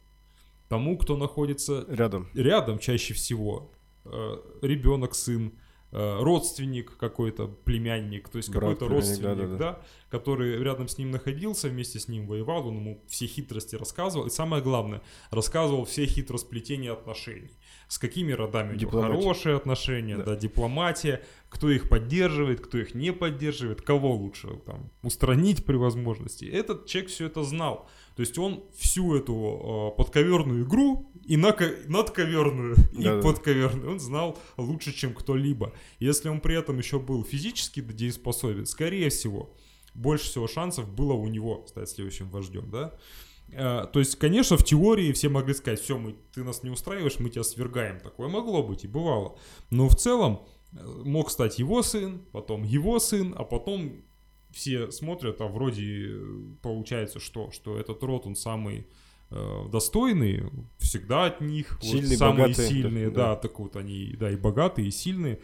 Тому, кто находится Рядом. рядом чаще всего э, ребенок, сын, родственник какой-то, племянник, то есть Брат, какой-то родственник, да-да-да. да, который рядом с ним находился, вместе с ним воевал, он ему все хитрости рассказывал, и самое главное, рассказывал все хитросплетения отношений. С какими родами у него хорошие отношения, Да. да. дипломатия, кто их поддерживает, кто их не поддерживает, кого лучше там устранить при возможности. Этот человек все это знал. То есть он всю эту э, подковерную игру и нако- надковерную, и Да-да. подковерную он знал лучше, чем кто-либо. Если он при этом еще был физически дееспособен, скорее всего, больше всего шансов было у него стать следующим вождем, да? Э, То есть, конечно, в теории все могли сказать, все, мы, ты нас не устраиваешь, мы тебя свергаем. Такое могло быть и бывало. Но в целом э, мог стать его сын, потом его сын, а потом все смотрят, а вроде получается что? Что этот род, он самый э, достойный, всегда от них, вот Сильный, самые богатый, сильные, да, да, так вот они, да, и богатые, и сильные.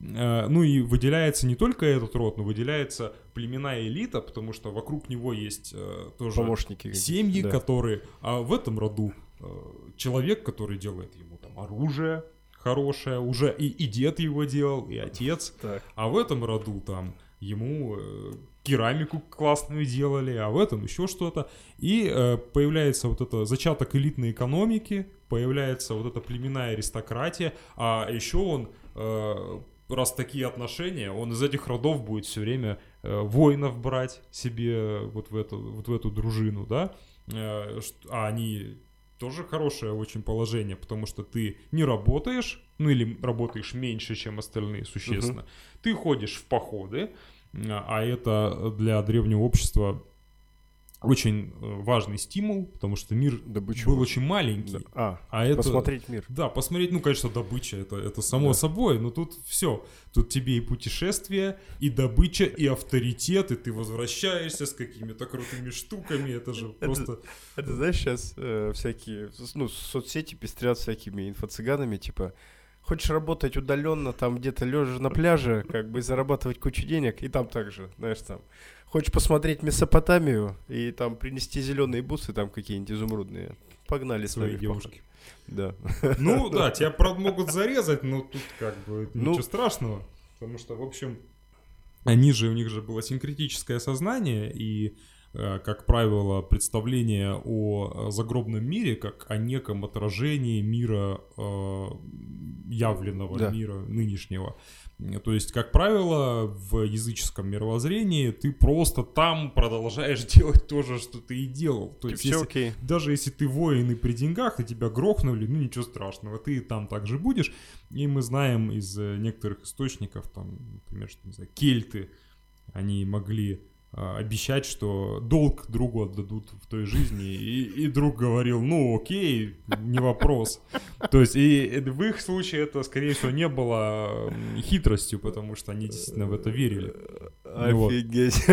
Э, Ну и выделяется не только этот род, но выделяется племена и элита, потому что вокруг него есть э, тоже Помощники. семьи, да. которые, а в этом роду э, человек, который делает ему там оружие хорошее, уже и, и дед его делал, и отец, Так. а в этом роду там ему керамику классную делали, а в этом еще что-то. И э, появляется вот это зачаток элитной экономики, появляется вот эта племенная аристократия, а еще он, э, раз такие отношения, он из этих родов будет все время э, воинов брать себе вот в эту, вот в эту дружину, да, Э, а они тоже хорошее очень положение, потому что ты не работаешь, ну или работаешь меньше, чем остальные, существенно. Ты ходишь в походы, а это для древнего общества очень э, важный стимул, потому что мир Добычу. был очень маленький. Да. А, А это... посмотреть мир. Да, посмотреть, ну, конечно, добыча, это, это само Да. собой, но тут все. Тут тебе и путешествие, и добыча, и авторитет, и ты возвращаешься с какими-то крутыми штуками, это же просто... Это знаешь, сейчас всякие, с- ну, соцсети пестрят всякими инфо-цыганами, типа, хочешь работать удаленно, там где-то лежа на пляже, как бы зарабатывать кучу денег, и там также, знаешь, там, хочешь посмотреть Месопотамию и там принести зеленые бусы, там какие-нибудь изумрудные, погнали Свои свои девушки. Да. Ну да, тебя, правда, могут зарезать, но тут как бы Ну. ничего страшного. Потому что, в общем, они же, у них же было синкретическое сознание, и, как правило, представление о э, загробном мире, как о неком отражении мира э, явленного, Да. мира нынешнего. Э, То есть, как правило, в языческом мировоззрении ты просто там продолжаешь делать то же, что ты и делал. То есть, если- окей. даже если ты воин и при деньгах, и тебя грохнули, ну ничего страшного, ты там также будешь. И мы знаем из э, некоторых источников, там, например, что, не знаю, кельты, они могли обещать, что долг другу отдадут в той жизни, и, и друг говорил, ну окей, не вопрос. То есть и в их случае это, скорее всего, не было хитростью, потому что они действительно в это верили. вот. Офигеть.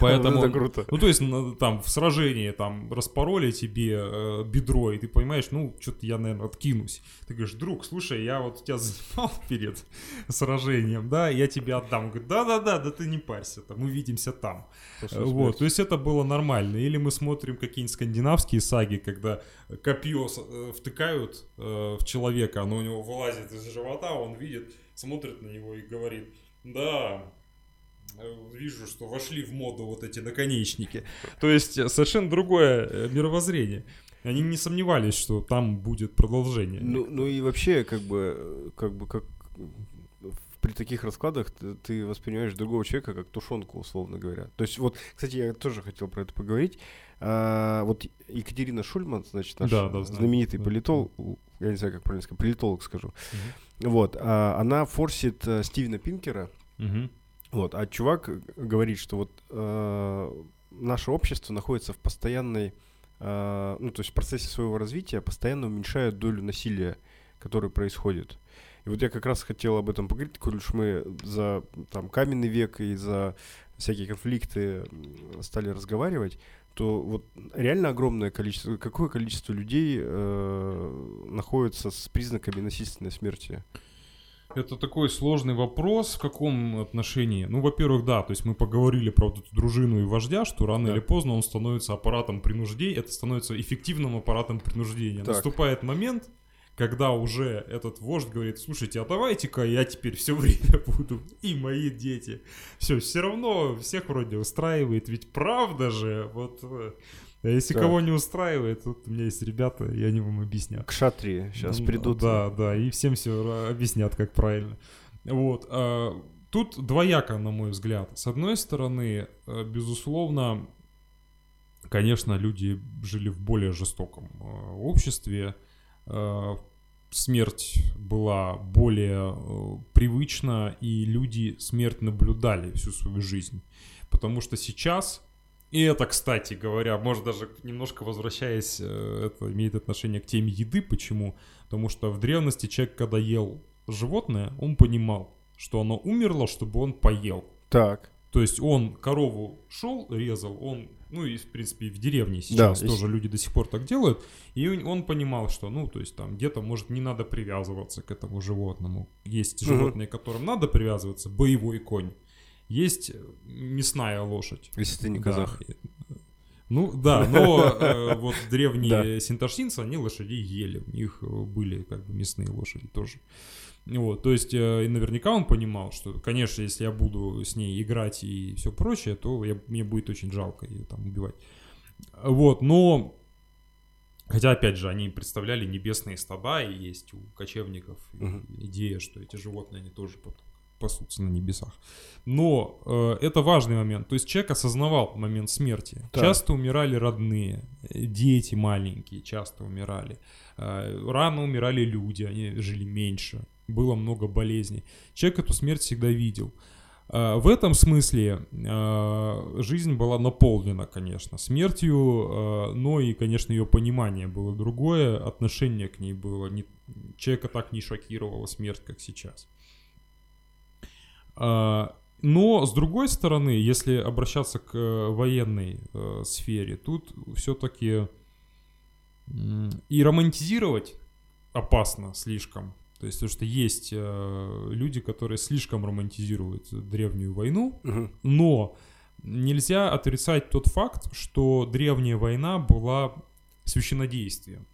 Поэтому- Это круто. Ну, то есть, там, в сражении, там, распороли тебе э, бедро, и ты понимаешь, ну, что-то я, наверное, откинусь. Ты говоришь, друг, слушай, я вот тебя занимал перед сражением, да, я тебе отдам. Он говорит, да-да-да, да ты не парься, там, увидимся там. Вот, то есть это было нормально. Или мы смотрим какие-нибудь скандинавские саги, когда копье э, втыкают э, в человека, оно у него вылазит из живота, он видит, смотрит на него и говорит, да, э, вижу, что вошли в моду вот эти наконечники. То есть совершенно другое мировоззрение. Они не сомневались, что там будет продолжение. Ну, ну и вообще, как бы, как бы, как при таких раскладах ты, ты воспринимаешь другого человека как тушенку, условно говоря. То есть вот, кстати, я тоже хотел про это поговорить. А, вот Екатерина Шульман, значит, наш Да, да, знаменитый Да. политолог, я не знаю, как правильно сказать, политолог скажу. Вот, а, она форсит э, Стивена Пинкера, Мгм. вот, а чувак говорит, что вот э, наше общество находится в постоянной, э, ну, то есть в процессе своего развития постоянно уменьшает долю насилия, которое происходит. И вот я как раз хотел об этом поговорить, коль уж мы за там, каменный век и за всякие конфликты стали разговаривать, то вот реально огромное количество, какое количество людей э, находится с признаками насильственной смерти? Это такой сложный вопрос, в каком отношении. Ну, во-первых, да, то есть мы поговорили про эту дружину и вождя, что рано да. или поздно он становится аппаратом принуждения, это становится эффективным аппаратом принуждения. Так. Наступает момент, когда уже этот вождь говорит, слушайте, а давайте-ка я теперь все время буду, и мои дети. Все, все равно всех вроде устраивает, ведь правда же, вот... А если так. кого не устраивает, тут у меня есть ребята, и они вам объяснят. К шатре сейчас ну, придут. Да, да, и всем все объяснят, как правильно. Вот. А, тут двояко, на мой взгляд. С одной стороны, э, безусловно, конечно, люди жили в более жестоком э, обществе, смерть была более э, привычна, и люди смерть наблюдали всю свою жизнь. Потому что сейчас, и это, кстати говоря, может даже немножко возвращаясь, э, это имеет отношение к теме еды. Почему? Потому что в древности человек, когда ел животное, он понимал, что оно умерло, чтобы он поел. Так. То есть он корову шел, резал, он ну и, в принципе, и в деревне сейчас да, тоже есть... люди до сих пор так делают. И он понимал, что, ну, то есть там где-то, может, не надо привязываться к этому животному. Есть угу. животные, которым надо привязываться, боевой конь. Есть мясная лошадь. Если ты не казах. Да. Ну да, но э, вот древние синташинцы, они лошадей ели, у них были как бы мясные лошади тоже. Вот, то есть, э, наверняка он понимал, что, конечно, если я буду с ней играть и все прочее, то я, мне будет очень жалко ее там убивать. Вот, но... Хотя, опять же, они представляли небесные стада, и есть у кочевников угу. идея, что эти животные, они тоже пасутся на небесах. Но э, это важный момент. То есть человек осознавал момент смерти. Да. Часто умирали родные, дети маленькие часто умирали. Э, рано умирали люди, они жили меньше было много болезней. Человек эту смерть всегда видел. А, в этом смысле а, жизнь была наполнена, конечно, смертью, а, но и, конечно, ее понимание было другое, отношение к ней было, не, человека так не шокировала смерть, как сейчас. Но, с другой стороны, если обращаться к э, военной э, сфере, тут все-таки и романтизировать опасно слишком, то есть, то, что есть э, люди, которые слишком романтизируют древнюю войну, угу. но нельзя отрицать тот факт, что древняя война была священнодействием.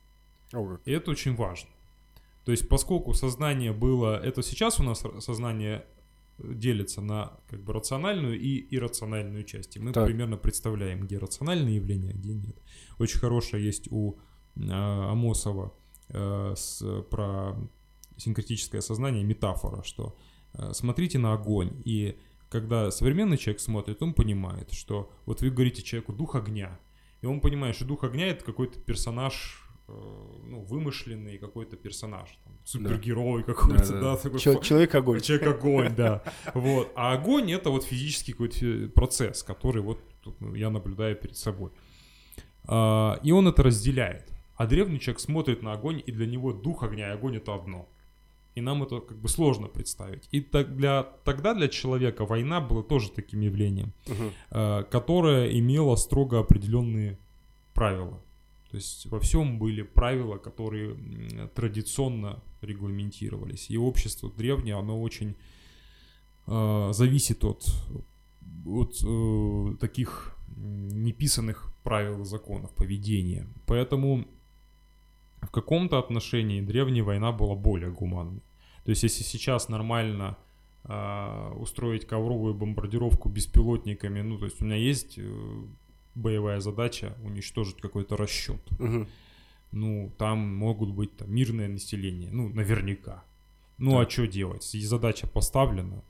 Okay. И это очень важно. То есть, поскольку сознание было... Это сейчас у нас сознание делится на как бы рациональную и иррациональную части. Мы так. примерно представляем, где рациональные явления, а где нет. Очень хорошая есть у э, Амосова э, с, про синкретическое сознание метафора, что э, смотрите на огонь, и когда современный человек смотрит, он понимает, что вот вы говорите человеку дух огня, и он понимает, что дух огня это какой-то персонаж, э, ну, вымышленный какой-то персонаж, там, супергерой да. какой-то, да, да. да такой Человек-огонь. Человек-огонь, да. Вот. А огонь это вот физический какой-то процесс, который вот ну, я наблюдаю перед собой. А, и он это разделяет. А древний человек смотрит на огонь, и для него дух огня и огонь это одно. И нам это как бы сложно представить. И так для, тогда для человека война была тоже таким явлением, угу. э, которое имело строго определенные правила. То есть во всем были правила, которые традиционно регламентировались. И общество древнее, оно очень э, зависит от, от э, таких неписанных правил и законов поведения. Поэтому в каком-то отношении древняя война была более гуманной. То есть если сейчас нормально э, устроить ковровую бомбардировку беспилотниками, ну то есть у меня есть э, боевая задача уничтожить какой-то расчет. Угу. Ну там могут быть там, мирное население, ну наверняка. Ну а что делать? И задача поставлена,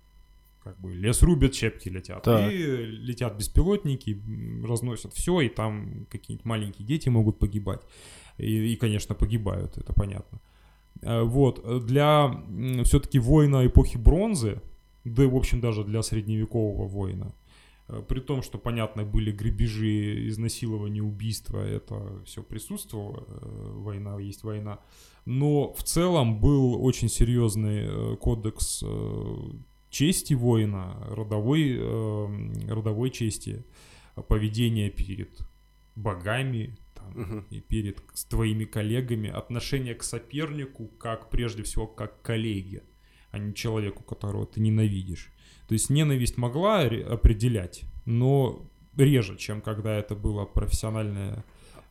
как бы лес рубят, щепки летят. Так. И летят беспилотники, разносят все, и там какие-нибудь маленькие дети могут погибать. И, и конечно, погибают, это понятно. Э, вот, для все-таки воина эпохи бронзы, да и, в общем, даже для средневекового воина, Э, при том, что, понятно, были грабежи, изнасилования, убийства, это все присутствовало, э, война есть война. Но в целом был очень серьезный кодекс чести воина, родовой, родовой чести, поведения перед богами, там, угу. и перед твоими коллегами, отношение к сопернику, как прежде всего как коллеге, а не человеку, которого ты ненавидишь. То есть ненависть могла определять, но реже, чем когда это было профессиональное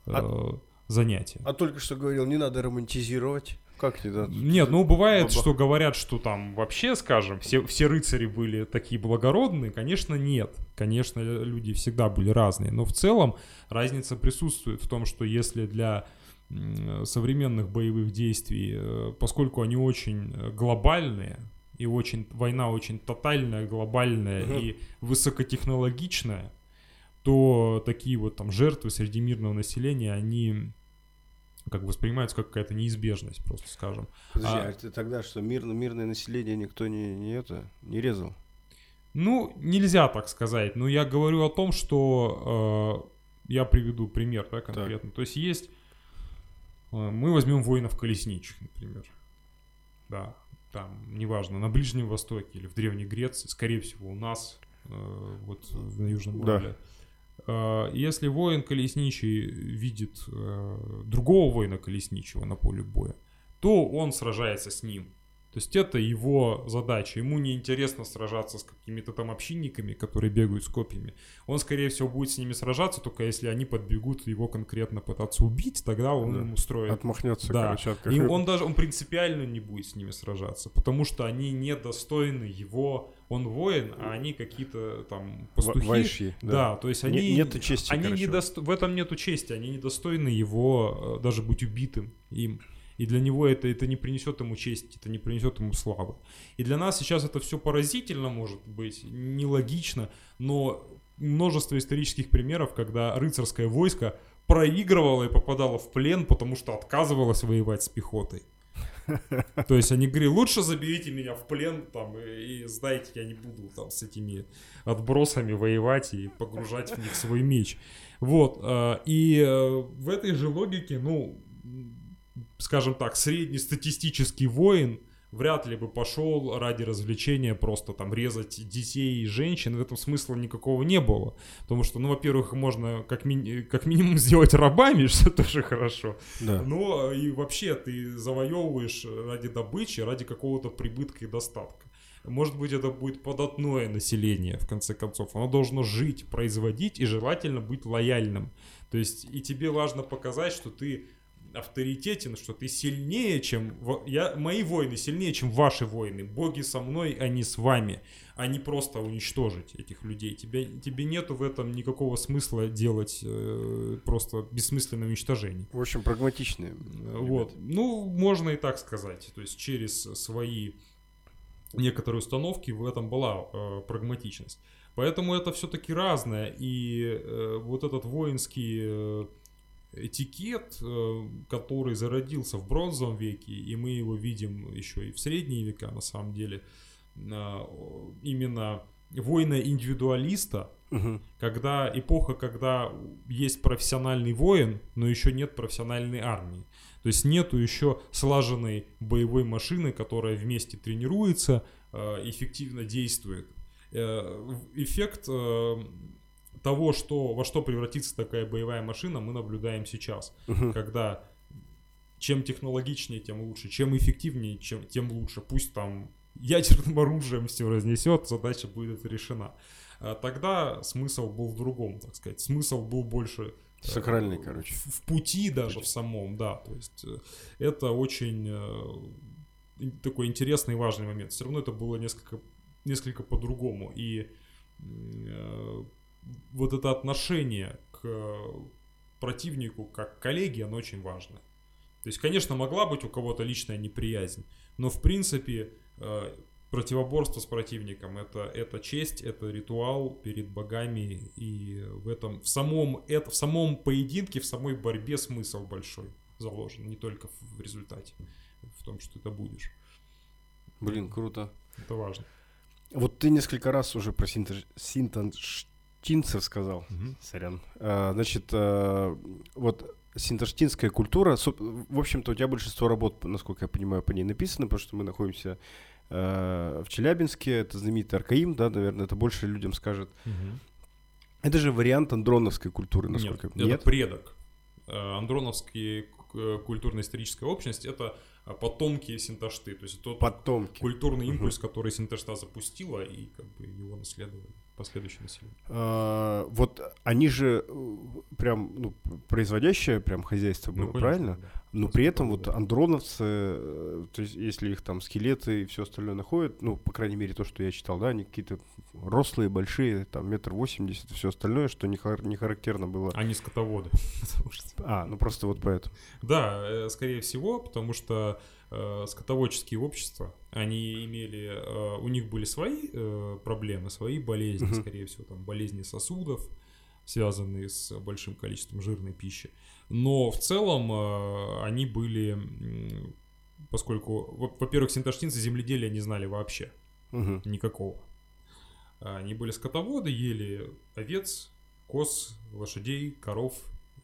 э, а, занятие. А только что говорил, не надо романтизировать. Как это? Нет, ну бывает, Баба. что говорят, что там вообще, скажем, все, все рыцари были такие благородные. Конечно, нет. Конечно, люди всегда были разные. Но в целом разница присутствует в том, что если для современных боевых действий, э, поскольку они очень э, глобальные, и очень война очень тотальная, глобальная угу. и высокотехнологичная, то такие вот там жертвы среди мирного населения, они как бы воспринимаются как какая-то неизбежность, просто скажем. Подожди, а, а тогда что, мирно, мирное население никто не, не это, не резал? Ну, нельзя так сказать. Но я говорю о том, что э, я приведу пример, да, конкретно. Так. То есть есть, э, мы возьмем воинов колесничек, например. Да, там, неважно, на Ближнем Востоке или в Древней Греции, скорее всего, у нас, э, вот на Южном Урале. Да. Э, если воин колесничий видит э, другого воина колесничего на поле боя, то он сражается с ним. То есть это его задача. Ему не интересно сражаться с какими-то там общинниками, которые бегают с копьями. Он, скорее всего, будет с ними сражаться, только если они подбегут его конкретно пытаться убить, тогда он да. ему устроит. Отмахнется, да. короче, от И он даже, он принципиально не будет с ними сражаться, потому что они недостойны его он воин, а они какие-то там пастухи. Вайши, да. да, то есть они... Не, нету чести, они недосто... В этом нету чести, они недостойны его э, даже быть убитым им. И для него это, это не принесет ему честь, это не принесет ему славы. И для нас сейчас это все поразительно может быть, нелогично, но множество исторических примеров, когда рыцарское войско проигрывало и попадало в плен, потому что отказывалось воевать с пехотой. То есть они говорили, лучше заберите меня в плен, там, и, и знаете, я не буду там с этими отбросами воевать и погружать в них свой меч. Вот, э, и э, в этой же логике, ну, скажем так, среднестатистический воин вряд ли бы пошел ради развлечения просто там резать детей и женщин. В этом смысла никакого не было. Потому что, ну, во-первых, можно как, ми- как минимум сделать рабами, что тоже хорошо. Да. Но и вообще ты завоевываешь ради добычи, ради какого-то прибытка и достатка. Может быть, это будет податное население, в конце концов. Оно должно жить, производить и желательно быть лояльным. То есть и тебе важно показать, что ты авторитетен, что ты сильнее, чем... Я, мои воины сильнее, чем ваши воины. Боги со мной, они с вами. А не просто уничтожить этих людей. Тебе, тебе нету в этом никакого смысла делать э, просто бессмысленное уничтожение. В общем, прагматичные. Вот. Ну, можно и так сказать. То есть через свои некоторые установки в этом была э, прагматичность. Поэтому это все-таки разное. И э, вот этот воинский... Э, этикет, э, который зародился в бронзовом веке, и мы его видим еще и в средние века, на самом деле, а, именно воина-индивидуалиста, угу. когда эпоха, когда есть профессиональный воин, но еще нет профессиональной армии. То есть нету еще слаженной боевой машины, которая вместе тренируется, э, эффективно действует. Э, эффект того, что, во что превратится такая боевая машина, мы наблюдаем сейчас. Угу. Когда чем технологичнее, тем лучше. Чем эффективнее, чем, тем лучше. Пусть там ядерным оружием все разнесет, задача будет решена. А тогда смысл был в другом, так сказать. Смысл был больше... Э, Сакральный, короче. В, в пути даже в самом, да. То есть э, это очень э, такой интересный и важный момент. Все равно это было несколько, несколько по-другому. И э, вот это отношение к противнику как к коллеге, оно очень важно. То есть, конечно, могла быть у кого-то личная неприязнь, но в принципе э, противоборство с противником это, это честь, это ритуал перед богами, и в этом, в самом, это, в самом поединке, в самой борьбе смысл большой заложен, не только в результате, в том, что ты будешь. Блин, круто. Это важно. Вот ты несколько раз уже про синтез, синтез, Синташтинцев сказал. Мгм. Сорян. А, значит, а, вот синташтинская культура, в общем-то, у тебя большинство работ, насколько я понимаю, по ней написано, потому что мы находимся а, в Челябинске, это знаменитый Аркаим, да, наверное, это больше людям скажет. Мгм. Это же вариант андроновской культуры, Нет, насколько это предок. Андроновский к- культурно-историческая общность — это потомки Синташты. То есть тот Потомки. культурный импульс, который Синташта запустила, и как бы его наследовали последующее население. А, вот они же э, прям ну, производящее прям хозяйство было, Ну, конечно, правильно? да. Но Просто при этом вот андроновцы, э, то есть если их там скелеты и все остальное находят, ну, по крайней мере, то, что я читал, да, они какие-то рослые, большие, там, метр восемьдесят и все остальное, что не, хар- не характерно было. Они скотоводы. А, ну просто вот поэтому. Да, э, скорее всего, потому что скотоводческие общества, они имели, э, у них были свои э, проблемы, свои болезни, Мгм. скорее всего, там болезни сосудов, связанные с большим количеством жирной пищи. Но в целом э, они были, поскольку, во- во-первых, синташтинцы земледелия не знали вообще Мгм. никакого. Они были скотоводы, ели овец, коз, лошадей, коров,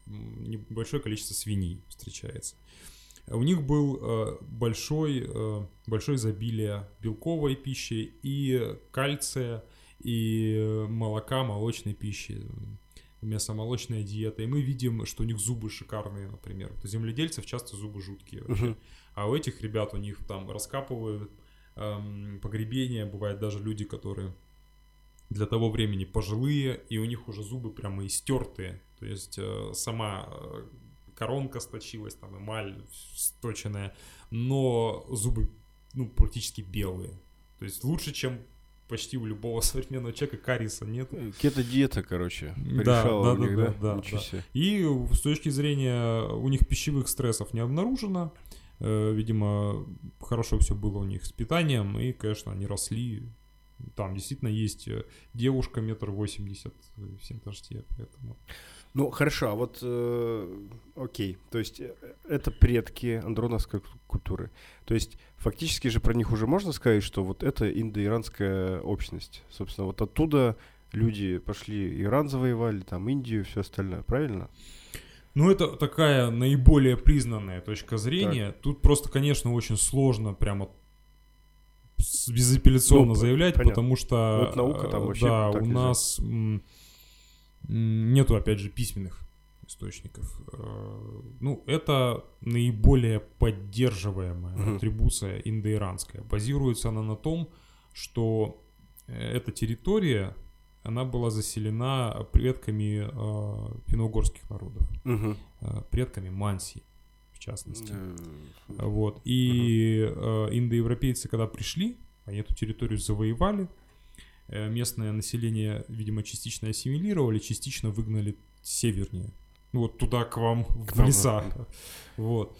небольшое количество свиней встречается. У них был э, большой, э, большое изобилие белковой пищи и кальция, и молока, молочной пищи, мясомолочная диета. И мы видим, что у них зубы шикарные, например. У земледельцев часто зубы жуткие вообще. А у этих ребят у них там раскапывают эм, погребения, бывают даже люди, которые для того времени пожилые, и у них уже зубы прямо истертые. То есть э, сама э, коронка сточилась, там эмаль сточенная, но зубы ну, практически белые. То есть лучше, чем почти у любого современного человека кариеса нет. Э, Кето-диета, короче, Да, да, них, да, да? да, да. И с точки зрения у них пищевых стрессов не обнаружено. Э, Видимо, хорошо все было у них с питанием, и, конечно, они росли. Там действительно есть э, девушка метр восемьдесят в Синташте, поэтому... Ну, хорошо, а вот, э, окей, то есть э, это предки андроновской ку- культуры. То есть фактически же про них уже можно сказать, что вот это индоиранская общность. Собственно, вот оттуда люди пошли, Иран завоевали, там Индию, все остальное, правильно? Ну, это такая наиболее признанная точка зрения. Тут просто, конечно, очень сложно прямо безапелляционно Ну, заявлять, понятно. потому что... Вот наука там э, вообще Да, так у нельзя. нас нету, опять же, письменных источников. Э, Ну, это наиболее поддерживаемая Мгм. атрибуция индоиранская. Базируется она на том, что э, эта территория, она была заселена предками э, финно-угорских народов Мгм. э, предками Манси, в частности. Э, Вот. И э, индоевропейцы, когда пришли, они эту территорию завоевали, местное население, видимо, частично ассимилировали, частично выгнали севернее. Ну вот туда, к вам, К в нам, леса. Вот.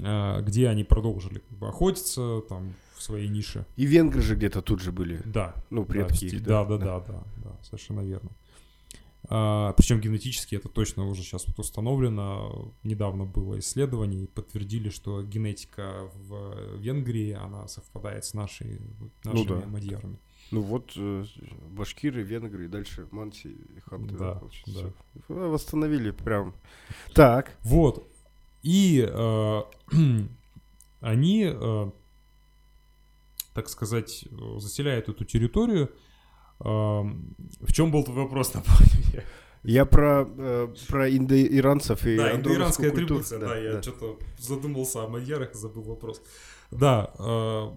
А, Где они продолжили как бы, охотиться там в своей нише. И венгры же где-то тут же были, Да, ну, да, предки сти- их, да, да, да, да, да, совершенно верно. причем генетически это точно уже сейчас вот установлено. Недавно было исследование и подтвердили, что генетика в Венгрии, она совпадает с нашей, Ну нашими да. мадьярами. Ну вот э, башкиры, венгры, и дальше манси и ханты. Да. Всё. Восстановили прям. Так. Вот. И э, они, э, так сказать, заселяют эту территорию. Э, в чем был твой вопрос, напомни мне? Я про, э, про индоиранцев и Да, индоиранская культуру. атрибуция, да, я что-то задумался о мадьярах и забыл вопрос. Да, э,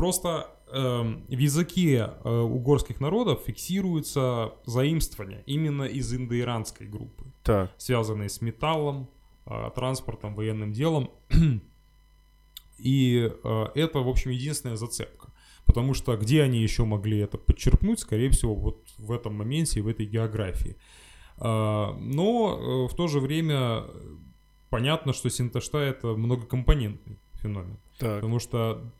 просто э, в языке э, угорских народов фиксируется заимствование именно из индоиранской группы, Так. связанные с металлом, э, транспортом, военным делом. И э, это, в общем, единственная зацепка. Потому что где они еще могли это подчеркнуть, скорее всего, вот в этом моменте и в этой географии. А, Но э, в то же время э, понятно, что Синташта это многокомпонентный феномен. Так. Потому что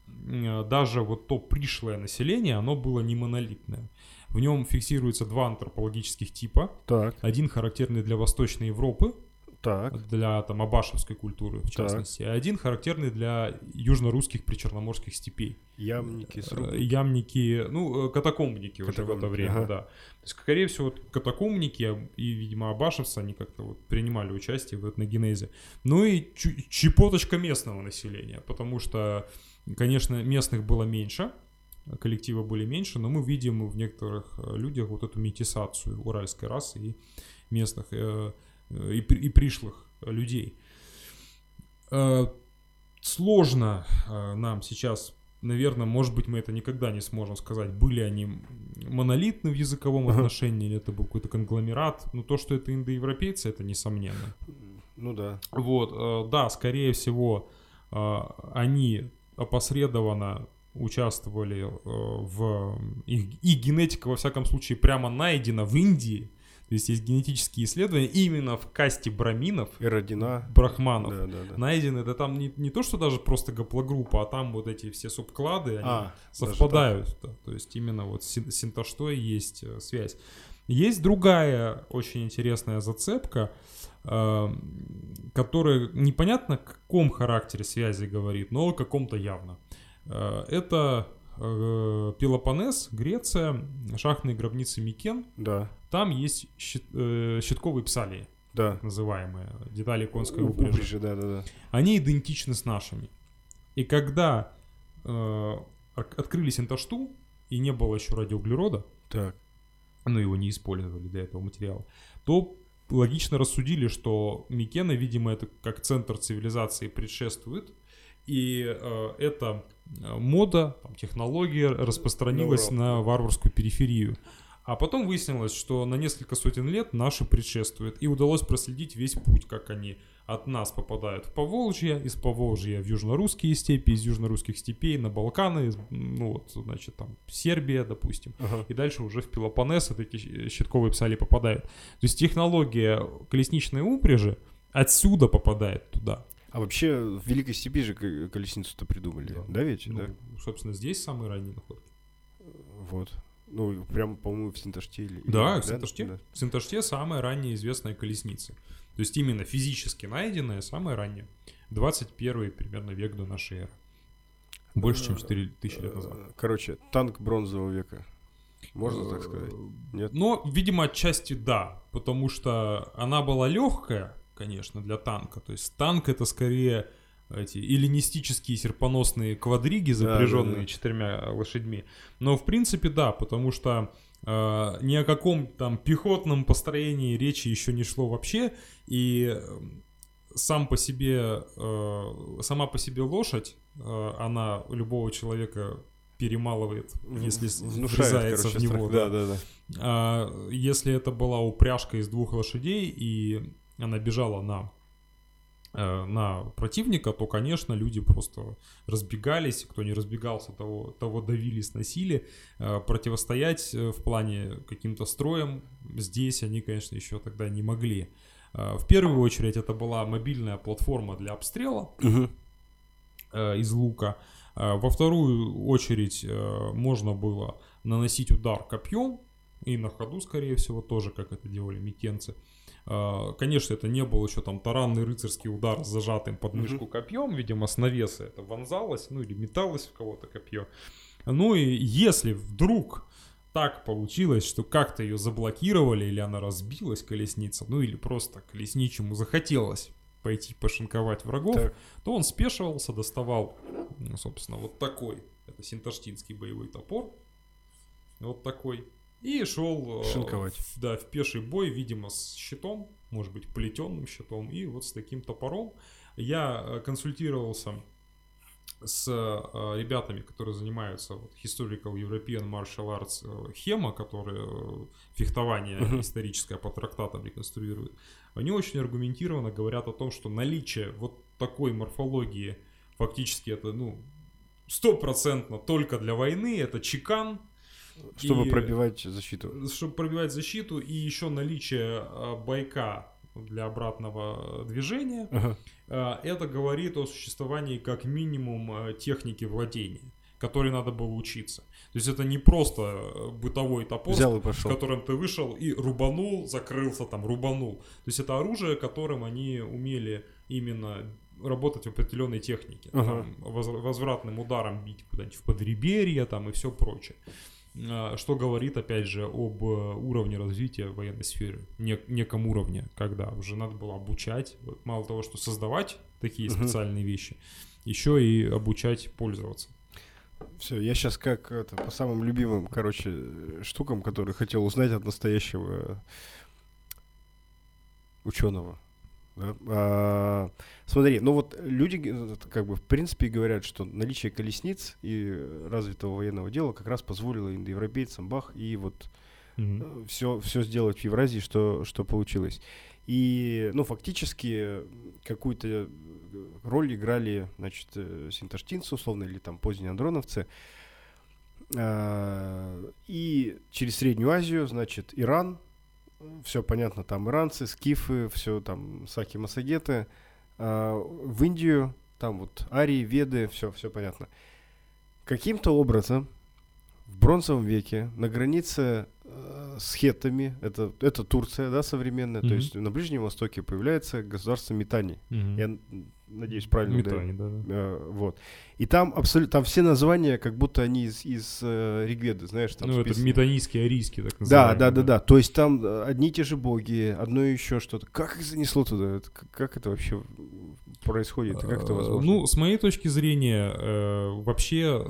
даже вот то пришлое население, оно было не монолитное. В нем фиксируется два антропологических типа. Так. Один характерный для Восточной Европы, Так. для там абашевской культуры, в Так. частности, а один характерный для южно-русских причерноморских степей. Ямники, Э, срубы. Ямники, ну, э, катакомбники уже в это Катакомбники, время, ага. да. То есть, скорее всего, вот катакомбники и, видимо, абашевцы, они как-то вот принимали участие в этногенезе. Ну и чу- чепоточка местного населения, потому что, конечно, местных было меньше, коллективы были меньше, но мы видим в некоторых э, людях вот эту метисацию уральской расы и местных, э, э, и, и пришлых людей. Э, Сложно э, нам сейчас, наверное, может быть, мы это никогда не сможем сказать, были они монолитны в языковом Ага. отношении, или это был какой-то конгломерат. Но то, что это индоевропейцы, это несомненно. Ну да. Вот, да, скорее всего, они опосредованно участвовали э, в... Их, их генетика, во всяком случае, прямо найдена в Индии. То есть есть генетические исследования именно в касте браминов, И родина. брахманов. Да, да, да. Найдены, это там не, не то, что даже просто гаплогруппа, а там вот эти все субклады, они А, совпадают. да. То есть именно вот с син- синтоштой есть э, связь. Есть другая очень интересная зацепка, которая непонятно о каком характере связи говорит, но о каком-то явно. Э, Это э, Пелопоннес, Греция, шахтные гробницы Микен. Да, Там есть щит- э, щитковые псалии, да. так называемые, детали конской У- упряжи Упряжи, да, да, да. они идентичны с нашими. И когда э, ор- открыли синташту, и не было еще радиоуглерода, Так. но его не использовали для этого материала, то логично рассудили, что Микена, видимо, это как центр цивилизации предшествует, и э, эта э, мода, там, технология распространилась На на варварскую периферию. А потом выяснилось, что на несколько сотен лет наши предшествуют, и удалось проследить весь путь, как они от нас попадают в Поволжье, из Поволжья в южно-русские степи, из южно-русских степей на Балканы, ну вот, значит, там Сербия, допустим, Ага. и дальше уже в Пелопоннес вот эти щитковые псали попадают. То есть технология колесничной упряжи отсюда попадает туда. А вообще в Великой Степи же колесницу-то придумали, Да. да, ведь? Ну, Да. собственно, здесь самые ранние находки. Вот. Ну, прям, по-моему, в Синташте или... Да, или- в Синташте. Да. В Синташте самая ранняя известная колесница. То есть именно физически найденная, самая ранняя. 21 примерно век до нашей эры. Больше, чем 4000 лет назад. Э, Короче, танк бронзового века. Можно так сказать? Нет? Но, видимо, отчасти да, потому что она была легкая, конечно, для танка. То есть танк это скорее эти эллинистические серпоносные квадриги, Да, да, запряженные да. четырьмя лошадьми. Но в принципе да, потому что э, ни о каком там пехотном построении речи еще не шло вообще, и э, сам по себе, э, сама по себе лошадь, э, она любого человека перемалывает, если Внушает, врезается короче, в него. страх. Да, да, да. А, если это была упряжка из двух лошадей, и она бежала на, на противника, то, конечно, люди просто разбегались. Кто не разбегался, того, того давили, сносили. Э, противостоять э, в плане каким-то строем здесь они, конечно, еще тогда не могли. Э, в первую очередь это была мобильная платформа для обстрела э, из лука. Э, Во вторую очередь э, можно было наносить удар копьем и на ходу, скорее всего, тоже, как это делали микенцы. Э, Конечно, это не был еще там таранный рыцарский удар с зажатым под мышку копьем, видимо, с навеса это вонзалось, ну или металось в кого-то копье. Ну и если вдруг так получилось, что как-то ее заблокировали, или она разбилась, колесница, ну или просто колесничему захотелось пойти пошинковать врагов, Так. то он спешивался, доставал, ну, собственно, вот такой, это синташтинский боевой топор, вот такой, и шел, э, Шинковать. в- да, в пеший бой, видимо, с щитом, может быть, плетенным щитом, и вот с таким топором. Я э, консультировался с э, ребятами, которые занимаются вот, Historical European Martial Arts Хема, которые фехтование Мгм. историческое по трактатам реконструируют. Они очень аргументированно говорят о том, что наличие вот такой морфологии фактически это, ну, стопроцентно только для войны, это чекан, Чтобы И- пробивать защиту. чтобы пробивать защиту, и еще наличие э, байка для обратного движения, Ага. э, это говорит о существовании как минимум э, техники владения. который надо было учиться. То есть это не просто бытовой топор, Взял и с пошел. которым ты вышел и рубанул, закрылся там, рубанул. То есть это оружие, которым они умели именно работать в определенной технике. Ага. Там воз- возвратным ударом бить куда-нибудь в подреберье там и все прочее. А, Что говорит, опять же, об э, уровне развития военной сферы, не- неком уровне, когда уже надо было обучать, вот мало того, что создавать такие Мгм. специальные вещи, еще и обучать пользоваться. Все, я сейчас как это, по самым любимым, короче, штукам, которые хотел узнать от настоящего ученого. Да. А, смотри, ну вот люди г- как бы в принципе говорят, что наличие колесниц и развитого военного дела как раз позволило индоевропейцам бах и вот все, все сделать в Евразии, что, что получилось. И, ну, фактически какую-то э, роль играли, значит, э, синташтинцы, условно, или там поздние андроновцы. А, И через Среднюю Азию, значит, Иран, все понятно, там иранцы, скифы, все там саки масагеты, А, в Индию, там вот арии, веды, все, все понятно. Каким-то образом в бронзовом веке на границе э, с хеттами, это, это Турция, да, современная, то Мгм. есть на Ближнем Востоке появляется государство Митани. Мгм. Я надеюсь, правильно ударил. Метание, да, да. Э, вот. И там абсолютно, там все названия, как будто они из, из э, Ригведы, знаешь, там Ну, это списаны. метанийские, арийские, так Да, называемые. да, да, да. То есть там э, одни и те же боги, одно и еще что-то. Как их занесло туда? Это как это вообще происходит? Как это возможно? Ну, с моей точки зрения, э, вообще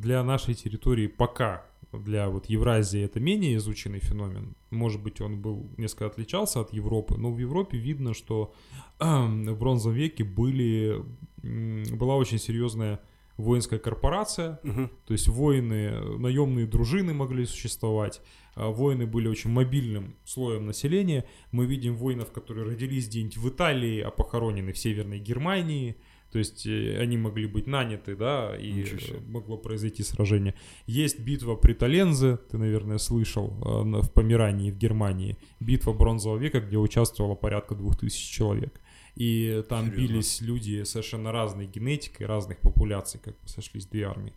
для нашей территории пока для вот Евразии это менее изученный феномен. Может быть, он был несколько отличался от Европы, но в Европе видно, что в бронзовом веке были, была очень серьезная воинская корпорация, Мгм. то есть воины, наемные дружины могли существовать. а Воины были очень мобильным слоем населения. Мы видим воинов, которые родились где-нибудь в Италии, а похоронены в Северной Германии. То есть э, они могли быть наняты, да, и могло произойти сражение. Есть битва при Толензе, ты, наверное, слышал, э, в Померании, в Германии. Битва бронзового века, где участвовало порядка двух тысяч человек. И там Серьезно? бились люди совершенно разной генетикой, разных популяций, как бы сошлись две армии.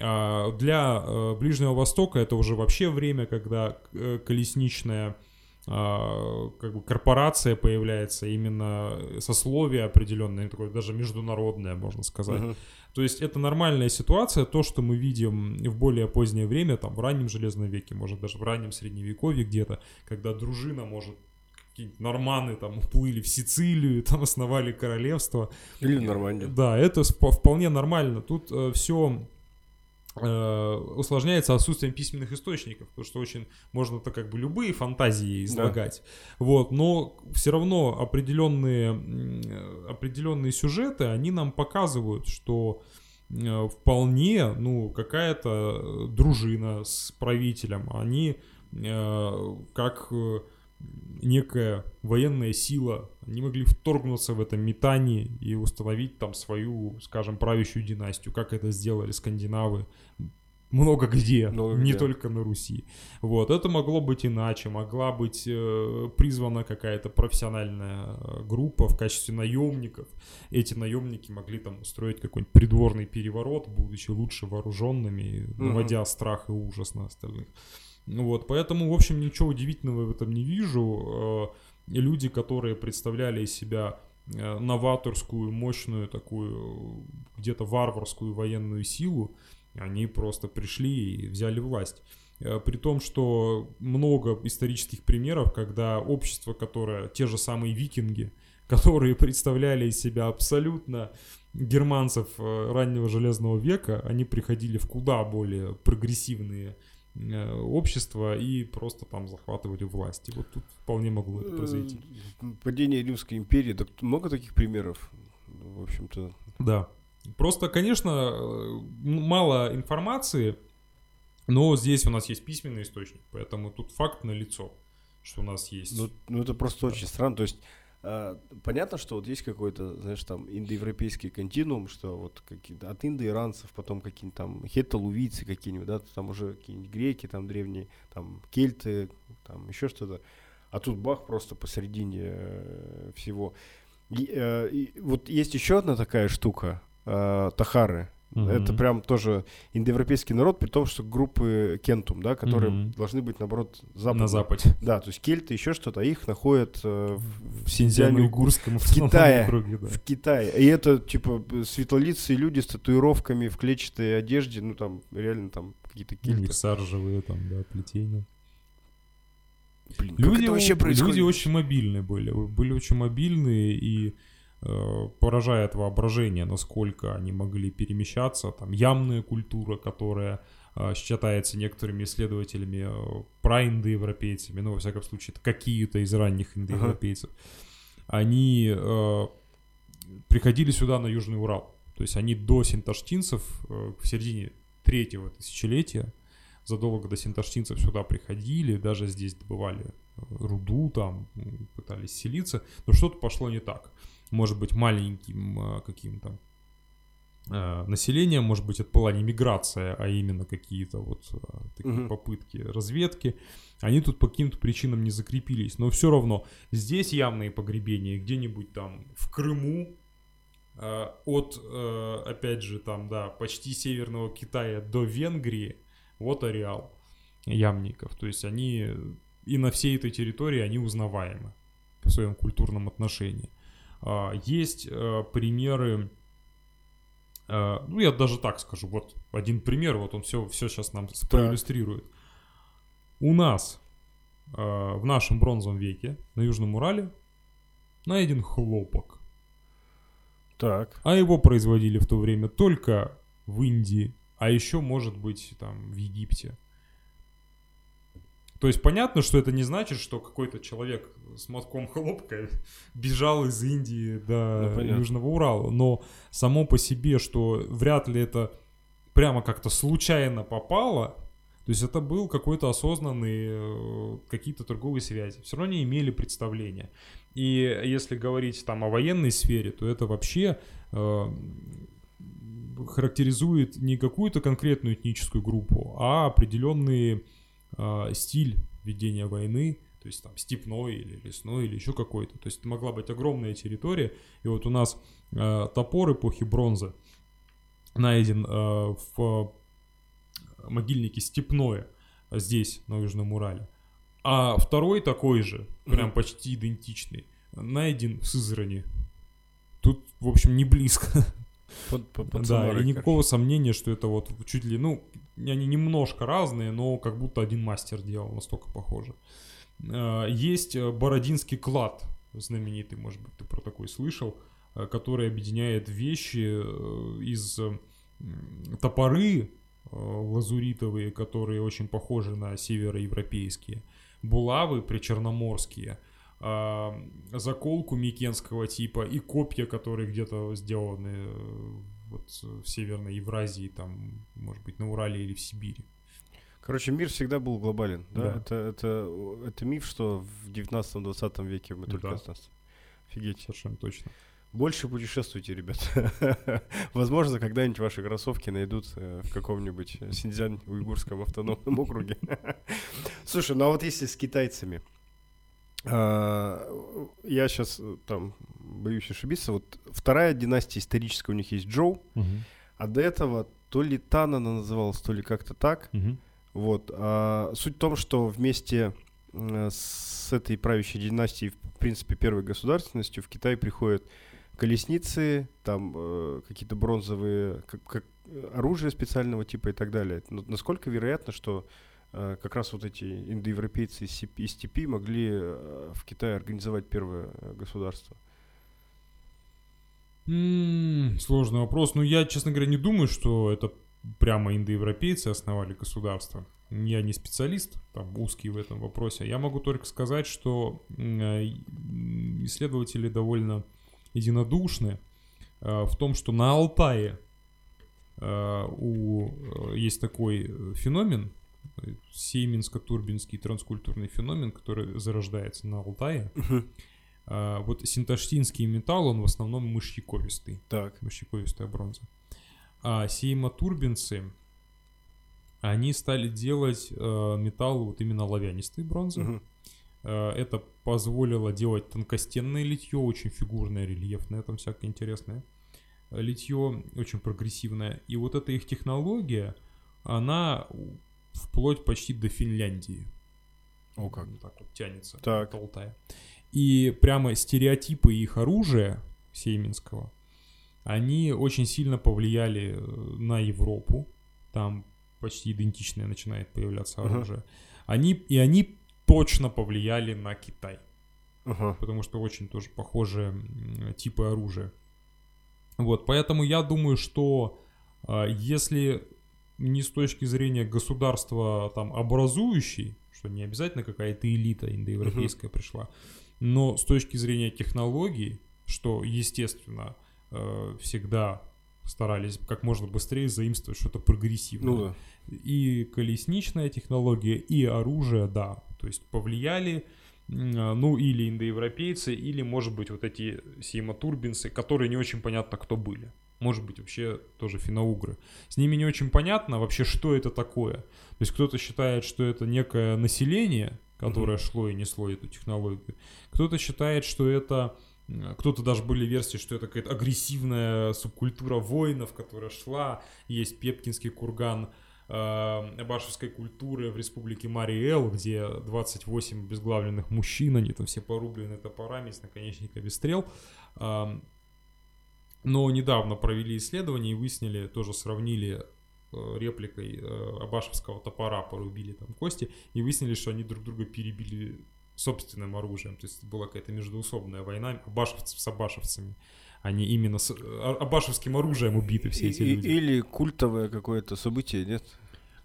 А, Для э, Ближнего Востока это уже вообще время, когда колесничная как бы корпорация появляется, именно сословие определенное, такое даже международное, можно сказать. Мгм. То есть это нормальная ситуация, то, что мы видим в более позднее время, там в раннем Железном веке, может даже в раннем Средневековье где-то, когда дружина может какие-нибудь норманы там уплыли в Сицилию, там основали королевство. Или в Нормандии. Да, это вполне нормально. Тут все усложняется отсутствием письменных источников, потому что очень можно то как бы любые фантазии излагать. Вот, но все равно определенные, э, определенные сюжеты, они нам показывают, что э, вполне, ну, какая-то э, дружина с правителем, они э, как э, некая военная сила, они могли вторгнуться в этом метании и установить там свою, скажем, правящую династию, как это сделали скандинавы много где, Много не где. только на Руси. Вот, это могло быть иначе, могла быть э, призвана какая-то профессиональная э, группа в качестве наемников. Эти наемники могли там устроить какой-нибудь придворный переворот, будучи лучше вооруженными, наводя страх и ужас на остальных. Ну Вот, поэтому, в общем, ничего удивительного в этом не вижу. Э, Люди, которые представляли из себя э, новаторскую, мощную такую, где-то варварскую военную силу, они просто пришли и взяли власть. Э, При том, что много исторических примеров, когда общество, которое, те же самые викинги, которые представляли из себя абсолютно германцев раннего железного века, они приходили в куда более прогрессивные общества и просто там захватывали власть. И вот тут вполне могло это произойти. Э, Падение Римской империи, так много таких примеров, в общем-то. Да. Просто, конечно, э, мало информации, но здесь у нас есть письменный источник, поэтому тут факт на лицо, что у нас есть. Ну, ну, это просто очень странно. То есть понятно, что вот есть какой-то, знаешь, там индоевропейский континуум, что вот какие-то от индоиранцев, потом какие-нибудь там хетталувийцы какие-нибудь, да, там уже какие-нибудь греки, там древние, там кельты, там еще что-то. А тут бах просто посередине э, всего. И, э, и вот есть еще одна такая штука, э, тахары. Мгм. Это прям тоже индоевропейский народ, при том, что группы кентум, да, которые Мгм. должны быть, наоборот, западные. На западе. Да, то есть кельты, еще что-то, а их находят э, в, В Синьцзяне, Синьцзяне-Уйгурском в Китае. округе, да. в Китае. И это, типа, светлолицые люди с татуировками в клетчатой одежде, ну, там, реально там какие-то кельты. них саржевые там, да, плетения. Блин, Люди, вообще происходит? люди очень мобильные были. Были очень мобильные и поражает воображение, насколько они могли перемещаться. Там ямная культура, которая э, считается некоторыми исследователями э, праиндоевропейцами, ну, во всяком случае, это какие-то из ранних индоевропейцев, они э, приходили сюда на Южный Урал. То есть они до синташтинцев э, в середине третьего тысячелетия задолго до синташтинцев сюда приходили, даже здесь добывали э, руду, там пытались селиться, но что-то пошло не так. Может быть, маленьким э, каким-то э, населением, может быть, это была не миграция, а именно какие-то вот э, такие Мгм. попытки разведки. Они тут по каким-то причинам не закрепились, но все равно здесь явные погребения, где-нибудь там в Крыму, от, опять же, там, да, почти северного Китая до Венгрии, вот ареал ямников. То есть они и на всей этой территории они узнаваемы в своем культурном отношении. А, Есть э, примеры, э, ну я даже так скажу, вот один пример, вот он все, все сейчас нам проиллюстрирует. У нас э, в нашем бронзовом веке на Южном Урале найден хлопок. Так. А его производили в то время только в Индии, а еще, может быть, там в Египте. То есть понятно, что это не значит, что какой-то человек с мотком хлопка бежал из Индии до Ну, понятно. Южного Урала. Но само по себе, что вряд ли это прямо как-то случайно попало, то есть это был какой-то осознанный, э, какие-то торговые связи. Все равно не имели представления. И если говорить там о военной сфере, то это вообще э, характеризует не какую-то конкретную этническую группу, а определенный э, стиль ведения войны, то есть там степной или лесной или еще какой-то. То есть могла быть огромная территория. И вот у нас э, топор эпохи бронзы найден э, в могильнике степное здесь, на Южном Урале. А второй такой же, прям почти идентичный, найден в Сызрани. Тут, в общем, не близко. Под, по- под Да, Самарой, и никакого сомнения, что это вот чуть ли, ну, они немножко разные, но как будто один мастер делал, настолько похоже. Э, Есть э, Бородинский клад, знаменитый, может быть, ты про такой слышал, э, который объединяет вещи из топоры лазуритовые, которые очень похожи на североевропейские, булавы причерноморские, а, заколку микенского типа и копья, которые где-то сделаны э, вот в Северной Евразии, там, может быть, на Урале или в Сибири. Короче, мир всегда был глобален, да? Да. Это, это, это миф, что в 19-20 веке мы только Да. остались. Офигеть. Совершенно точно. Больше путешествуйте, ребят. Возможно, когда-нибудь ваши кроссовки найдут э, в каком-нибудь э, Синьцзянь-Уйгурском автономном округе. Слушай, ну а вот если с китайцами, я сейчас там боюсь ошибиться, вот вторая династия историческая у них есть Джоу, а до этого то ли Тан она называлась, то ли как-то так. Вот. а суть в том, что вместе э, с этой правящей династией, в принципе, первой государственностью в Китай приходят колесницы, там э, какие-то бронзовые, как, как, э, оружие специального типа и так далее. Но насколько вероятно, что э, как раз вот эти индоевропейцы из из степи могли э, в Китае организовать первое э, государство? Сложный вопрос. Ну, я, честно говоря, не думаю, что это прямо индоевропейцы основали государство. Я не специалист, там, узкий в этом вопросе. Я могу только сказать, что э, исследователи довольно единодушны э, в том, что на Алтае э, у, э, есть такой э, феномен, э, Сейминско-Турбинский транскультурный феномен, который зарождается на Алтае. А, вот синташтинский металл, он в основном мышьяковистый, Так. мышьяковистая бронза. А сеймотурбинцы, они стали делать э, металл вот именно лавянистой бронзы. Э, это позволило делать тонкостенное литье, очень фигурное, рельефное, там всякое интересное. литье очень прогрессивное. И вот эта их технология, она вплоть почти до Финляндии. О, как. Так вот тянется Так. от Алтая. И прямо стереотипы их оружия сейминского, они очень сильно повлияли э, на Европу. Там почти идентичное начинает появляться оружие. Они, и они точно повлияли на Китай Ага. потому что очень тоже похожие типы оружия. Вот, поэтому я думаю, что а, если не с точки зрения государства там образующей, что не обязательно какая-то элита индоевропейская пришла, но с точки зрения технологий, что естественно э, всегда старались как можно быстрее заимствовать что-то прогрессивное Ну да. и колесничная технология, и оружие, да, то есть повлияли, а, ну, или индоевропейцы, или, может быть, вот эти сеймотурбинцы, которые не очень понятно, кто были. Может быть, вообще тоже финоугры. С ними не очень понятно вообще, что это такое. То есть кто-то считает, что это некое население, которое шло и несло эту технологию. Кто-то считает, что это... Кто-то даже были версии, что это какая-то агрессивная субкультура воинов, которая шла. Есть Пепкинский курган э, абашевской культуры в республике Мариэл, где 28 обезглавленных мужчин, они там все порублены топорами с наконечниками стрел. Ам, Но недавно провели исследование и выяснили, тоже сравнили э, репликой э, абашевского топора, порубили там кости, и выяснили, что они друг друга перебили собственным оружием. То есть была какая-то междуусобная война абашевцев с абашевцами. Они именно с а- абашевским оружием убиты все эти И- люди. Или культовое какое-то событие, нет?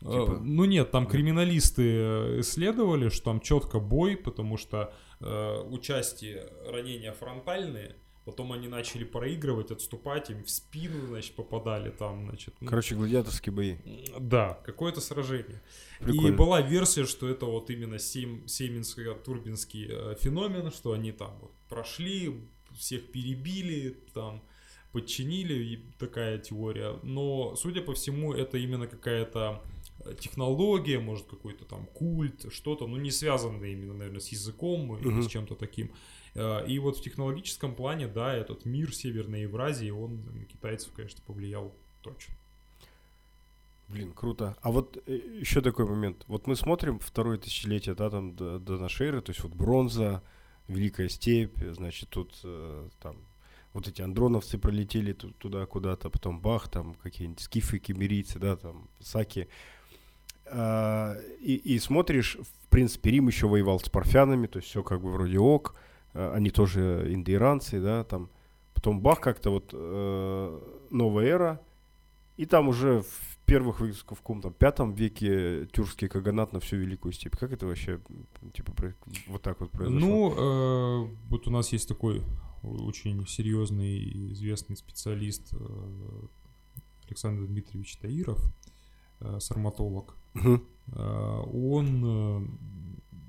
Э, Типа- Ну нет, там криминалисты э, исследовали, что там четко бой, потому что э, участие ранения фронтальные, потом они начали проигрывать, отступать, им в спину, значит, попадали там, значит. ну, Короче, гладиаторские бои. да, какое-то сражение. И Прикольно. была версия, что это вот именно сем, семинско-турбинский э, феномен, что они там вот прошли, всех перебили, там подчинили, и такая теория. Но, судя по всему, это именно какая-то э, технология, может какой-то там культ, что-то, ну не связанное именно, наверное, с языком или Мгм. с чем-то таким. Э, И вот в технологическом плане, да, этот мир Северной Евразии, он китайцев, конечно, повлиял точно. Блин, круто. А вот еще такой момент. Вот мы смотрим второе тысячелетие, да, там до, до нашей эры, то есть вот бронза, Великая степь, значит, тут э, там вот эти андроновцы пролетели ту- туда куда-то, потом бах, там какие-нибудь скифы, кемерийцы, да, там саки. А, и, и смотришь, в принципе, Рим еще воевал с парфянами, то есть все как бы вроде ок, а, они тоже индоиранцы, да, там. Потом бах, как-то вот э, новая эра, и там уже в первых, в в каком-то пятом веке тюркский каганат на всю Великую степь. Как это вообще, типа, вот так вот произошло? Ну, э, вот у нас есть такой очень серьезный и известный специалист э, Александр Дмитриевич Таиров, э, сарматолог. Мгм. Э, Он, э,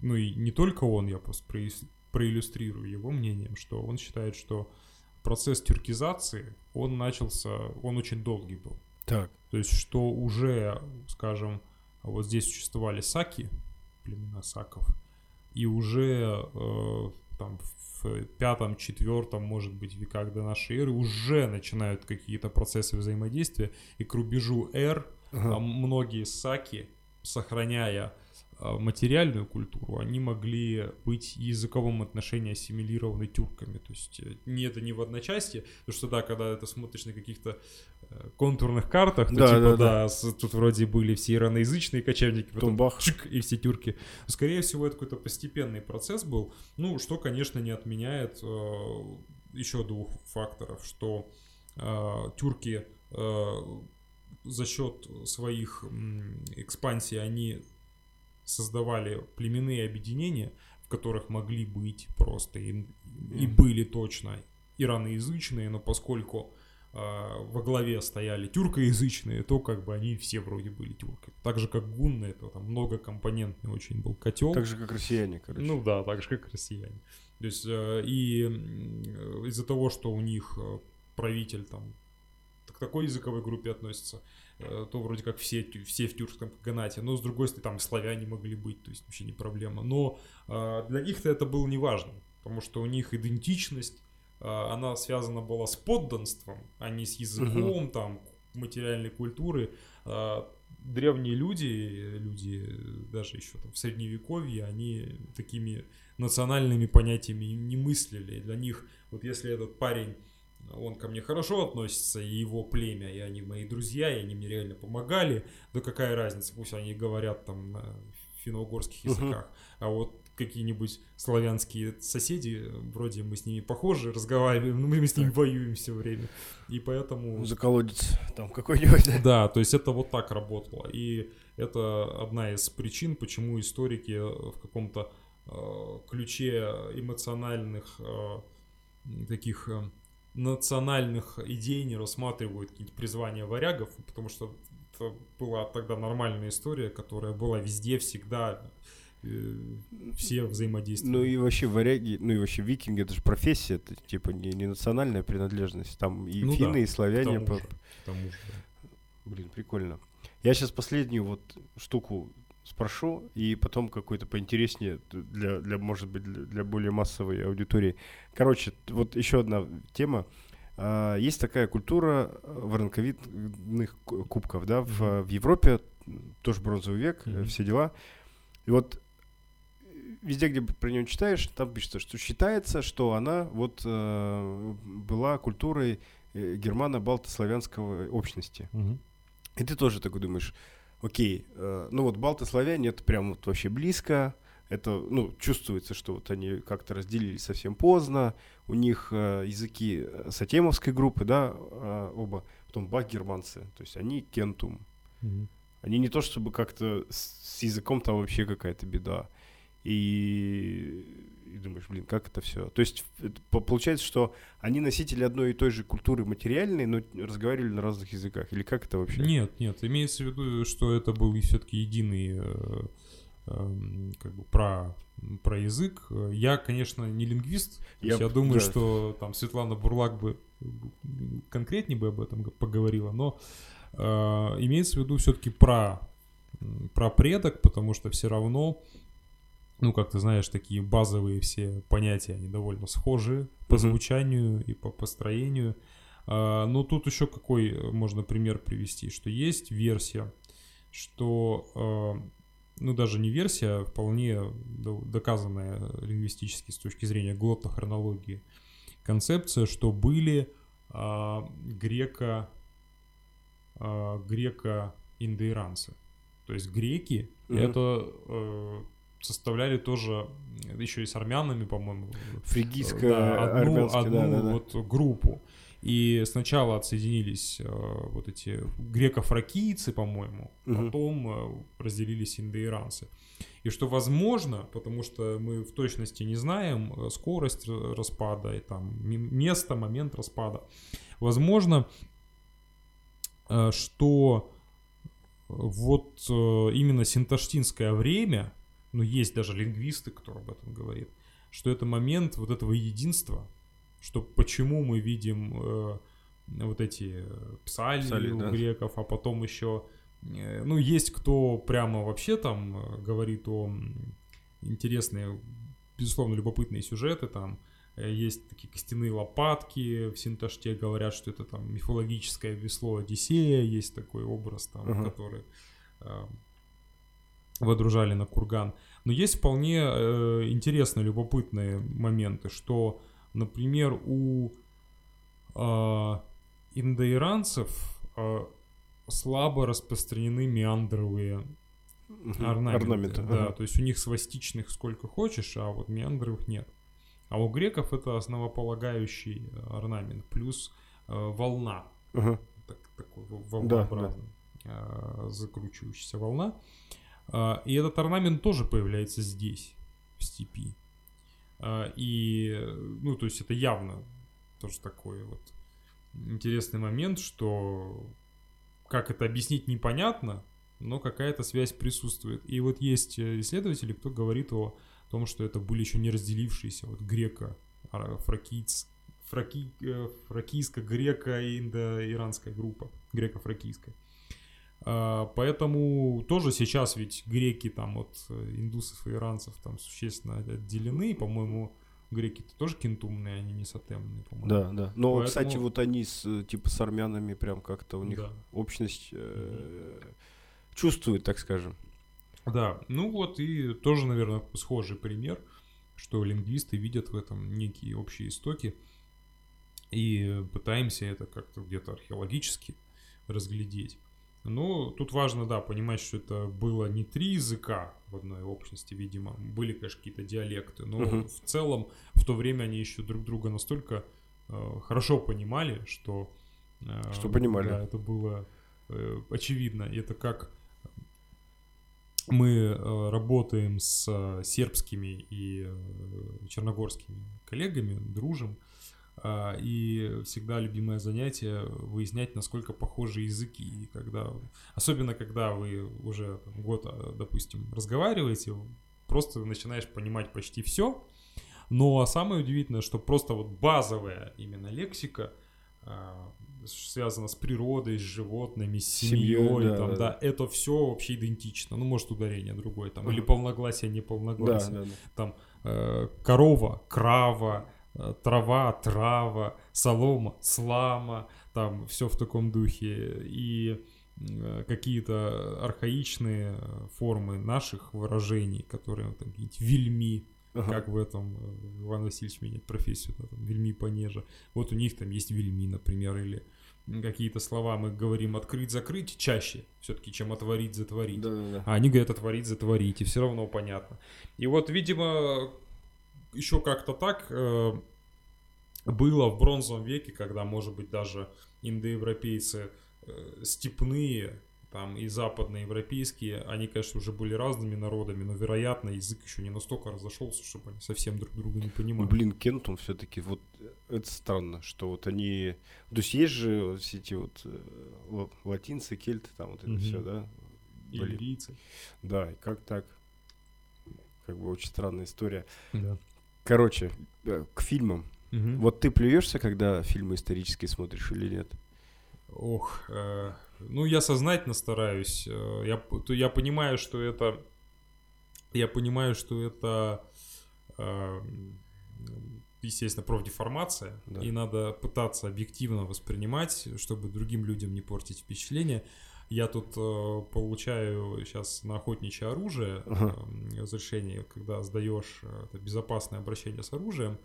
ну и не только он, я просто проис- проиллюстрирую его мнением, что он считает, что процесс тюркизации, он начался, он очень долгий был. Так. То есть, что уже, скажем, вот здесь существовали саки, племена саков, и уже э, там в пятом, четвертом, может быть, веках до нашей эры уже начинают какие-то процессы взаимодействия, и к рубежу эр Ага. многие саки, сохраняя материальную культуру, они могли быть языковом отношении ассимилированы тюрками. То есть э, не это не в одночасье, потому что да, когда ты смотришь на каких-то э, контурных картах, то Да, типа да, да, да. тут вроде были все ираноязычные кочевники, Потом бах. чик, и все тюрки. Скорее всего, это какой-то постепенный процесс был, ну, что, конечно, не отменяет э, еще двух факторов, что э, тюрки э, за счет своих экспансий они создавали племенные объединения, в которых могли быть просто и, и были точно ираноязычные, но поскольку э, во главе стояли тюркоязычные, то как бы они все вроде были тюрками. Так же как гунны, это там многокомпонентный очень был котел. Так же, как россияне, короче. Ну да, так же как россияне. То есть э, и м, из-за того, что у них э, правитель там к такой языковой группе относится, э, то вроде как все, все в тюркском каганате, но с другой стороны там и славяне могли быть, то есть вообще не проблема. Но э, для них-то это было не важно, потому что у них идентичность а, она связана была с подданством, а не с языком, там, материальной культуры. А, древние люди, люди даже еще там в средневековье, они такими национальными понятиями не мыслили. Для них, вот если этот парень он ко мне хорошо относится, и его племя, и они мои друзья, и они мне реально помогали, да какая разница, пусть они говорят там на финно-угорских языках, uh-huh. а вот какие-нибудь славянские соседи, вроде мы с ними похожи, разговариваем, но мы с ними воюем все время. И поэтому... Заколодец там какой-нибудь. Да, то есть это вот так работало. И это одна из причин, почему историки в каком-то э, ключе эмоциональных э, таких э, национальных идей не рассматривают какие-то призвания варягов, потому что это была тогда нормальная история, которая была везде, всегда, э, все взаимодействовали. Ну и вообще варяги, ну и вообще викинги, это же профессия, это типа не, не национальная принадлежность, там и ну финны, да, и славяне. К тому, же, к тому же. Блин, прикольно. Я сейчас последнюю вот штуку спрошу, и потом какой-то поинтереснее для, для может быть, для, для более массовой аудитории. Короче, вот еще одна тема. А, есть такая культура воронковидных кубков, да, в, в Европе, тоже бронзовый век, mm-hmm. все дела. И вот везде, где про нее читаешь, там пишется, что считается, что она вот э, была культурой э, германо-балтославянского общности. Mm-hmm. И ты тоже такой думаешь, окей, э, ну вот балты-славяне это прям вот вообще близко, это, ну, чувствуется, что вот они как-то разделились совсем поздно, у них э, языки э, сатемовской группы, да, э, оба, потом бак-германцы, то есть они кентум. Mm-hmm. Они не то чтобы как-то с, с языком там вообще какая-то беда. И, и думаешь, блин, как это все? То есть получается, что они носители одной и той же культуры материальной, но разговаривали на разных языках. Или как это вообще? Нет, нет, имеется в виду, что это был все-таки единый э, Эм, как бы про, про язык. Я, конечно, не лингвист. Я, я думаю, да. что там Светлана Бурлак бы конкретнее бы об этом поговорила, но э, имеется в виду все-таки про, про предок, потому что все равно, ну, как ты знаешь, такие базовые все понятия, они довольно схожи по звучанию и по построению. Э, но тут еще какой можно пример привести, что есть версия, что э, ну даже не версия, а вполне доказанная лингвистически с точки зрения глотохронологии концепция, что были а, греко, а, греко-индоиранцы. То есть греки mm-hmm. это а, составляли тоже еще и с армянами, по-моему. Фригийская да, одну, одну да, да, да. вот группу. И сначала отсоединились э, вот эти греко-фракийцы, по-моему, угу. потом э, разделились индоиранцы. И что возможно, потому что мы в точности не знаем э, скорость распада и там место, момент распада, возможно, э, что вот э, именно синташтинское время, ну есть даже лингвисты, кто об этом говорит, что это момент вот этого единства, что почему мы видим э, вот эти псалии, псалии у да. греков, а потом еще, э, ну, есть кто прямо вообще там э, говорит о интересные, безусловно, любопытные сюжеты там, э, есть такие костяные лопатки в Синташте, говорят, что это там мифологическое весло Одиссея, есть такой образ там, uh-huh. который э, водружали на курган. Но есть вполне э, интересные, любопытные моменты, что Например, у э, индоиранцев э, слабо распространены меандровые орнаменты. орнаменты. Да, ага. то есть у них свастичных сколько хочешь, а вот меандровых нет. А у греков это основополагающий орнамент, плюс э, волна. Ага. Так, такой волнообразный, да, да. Э, закручивающаяся волна. Э, и этот орнамент тоже появляется здесь, в степи. А, и, ну, то есть это явно тоже такой вот интересный момент, что как это объяснить непонятно, но какая-то связь присутствует. И вот есть э, исследователи, кто говорит о том, что это были еще не разделившиеся вот греко фракийц, фраки, э, фракийско-греко-индо-иранская группа, греко-фракийская. А, поэтому тоже сейчас ведь греки там от э, индусов и иранцев там существенно отделены. По-моему, Греки-то тоже кентумные, они не сатемные, по-моему. Да, да. Но, Поэтому- кстати, вот они с, э, типа с армянами прям как-то у них Да. общность э, чувствует, так скажем. Да, ну вот и тоже, наверное, схожий пример, что лингвисты видят в этом некие общие истоки, и пытаемся это как-то где-то археологически разглядеть. Но тут важно, да, понимать, что это было не три языка в одной общности, видимо. Были, конечно, какие-то диалекты, но Мгм. в целом в то время они еще друг друга настолько э, хорошо понимали, что... э, Что понимали. Да, это было э, очевидно. И это как мы э, работаем с э, сербскими и э, черногорскими коллегами, дружим, и всегда любимое занятие выяснять, насколько похожи языки. И когда, особенно когда вы уже год, а, допустим, разговариваете, просто начинаешь понимать почти все. Но самое удивительное, что просто вот базовая именно лексика а, связана с природой, с животными, с Семьей, семьей, да, там, да. да, это все вообще идентично. Ну, может, ударение другое, там, или полногласие, не Да, да, да. там э, корова, крава, трава, трава, солома, слама, там все в таком духе. И э, какие-то архаичные э, формы наших выражений, которые там какие-нибудь вельми, Ага. как в этом э, Иван Васильевич меняет профессию, там, вельми понеже. Вот у них там есть вельми, например, или какие-то слова мы говорим открыть-закрыть чаще все-таки, чем отворить, затворить. Да, да, да. А они говорят отворить, затворить, и все равно понятно. И вот, видимо, еще как-то так э, было в бронзовом веке, когда, может быть, даже индоевропейцы э, степные там и западноевропейские, они, конечно, уже были разными народами, но, вероятно, язык еще не настолько разошелся, чтобы они совсем друг друга не Ну, понимали. блин, Кентум все-таки, вот э, это странно, что вот они... То есть есть же все эти вот э, ла- латинцы, кельты, там вот это Мгм. все, да? Блин. лирийцы. Да, и как так? Как бы очень странная история. Да. Короче, э, к фильмам. Мгм. Вот ты плюешься, когда фильмы исторические смотришь или нет? Ох, э, ну я сознательно стараюсь. э, я, то я понимаю, что это, я понимаю, что это, э, естественно, профдеформация, Да. и надо пытаться объективно воспринимать, чтобы другим людям не портить впечатление. Я тут э, получаю сейчас на охотничье оружие э, разрешение, когда сдаешь э, безопасное обращение с оружием,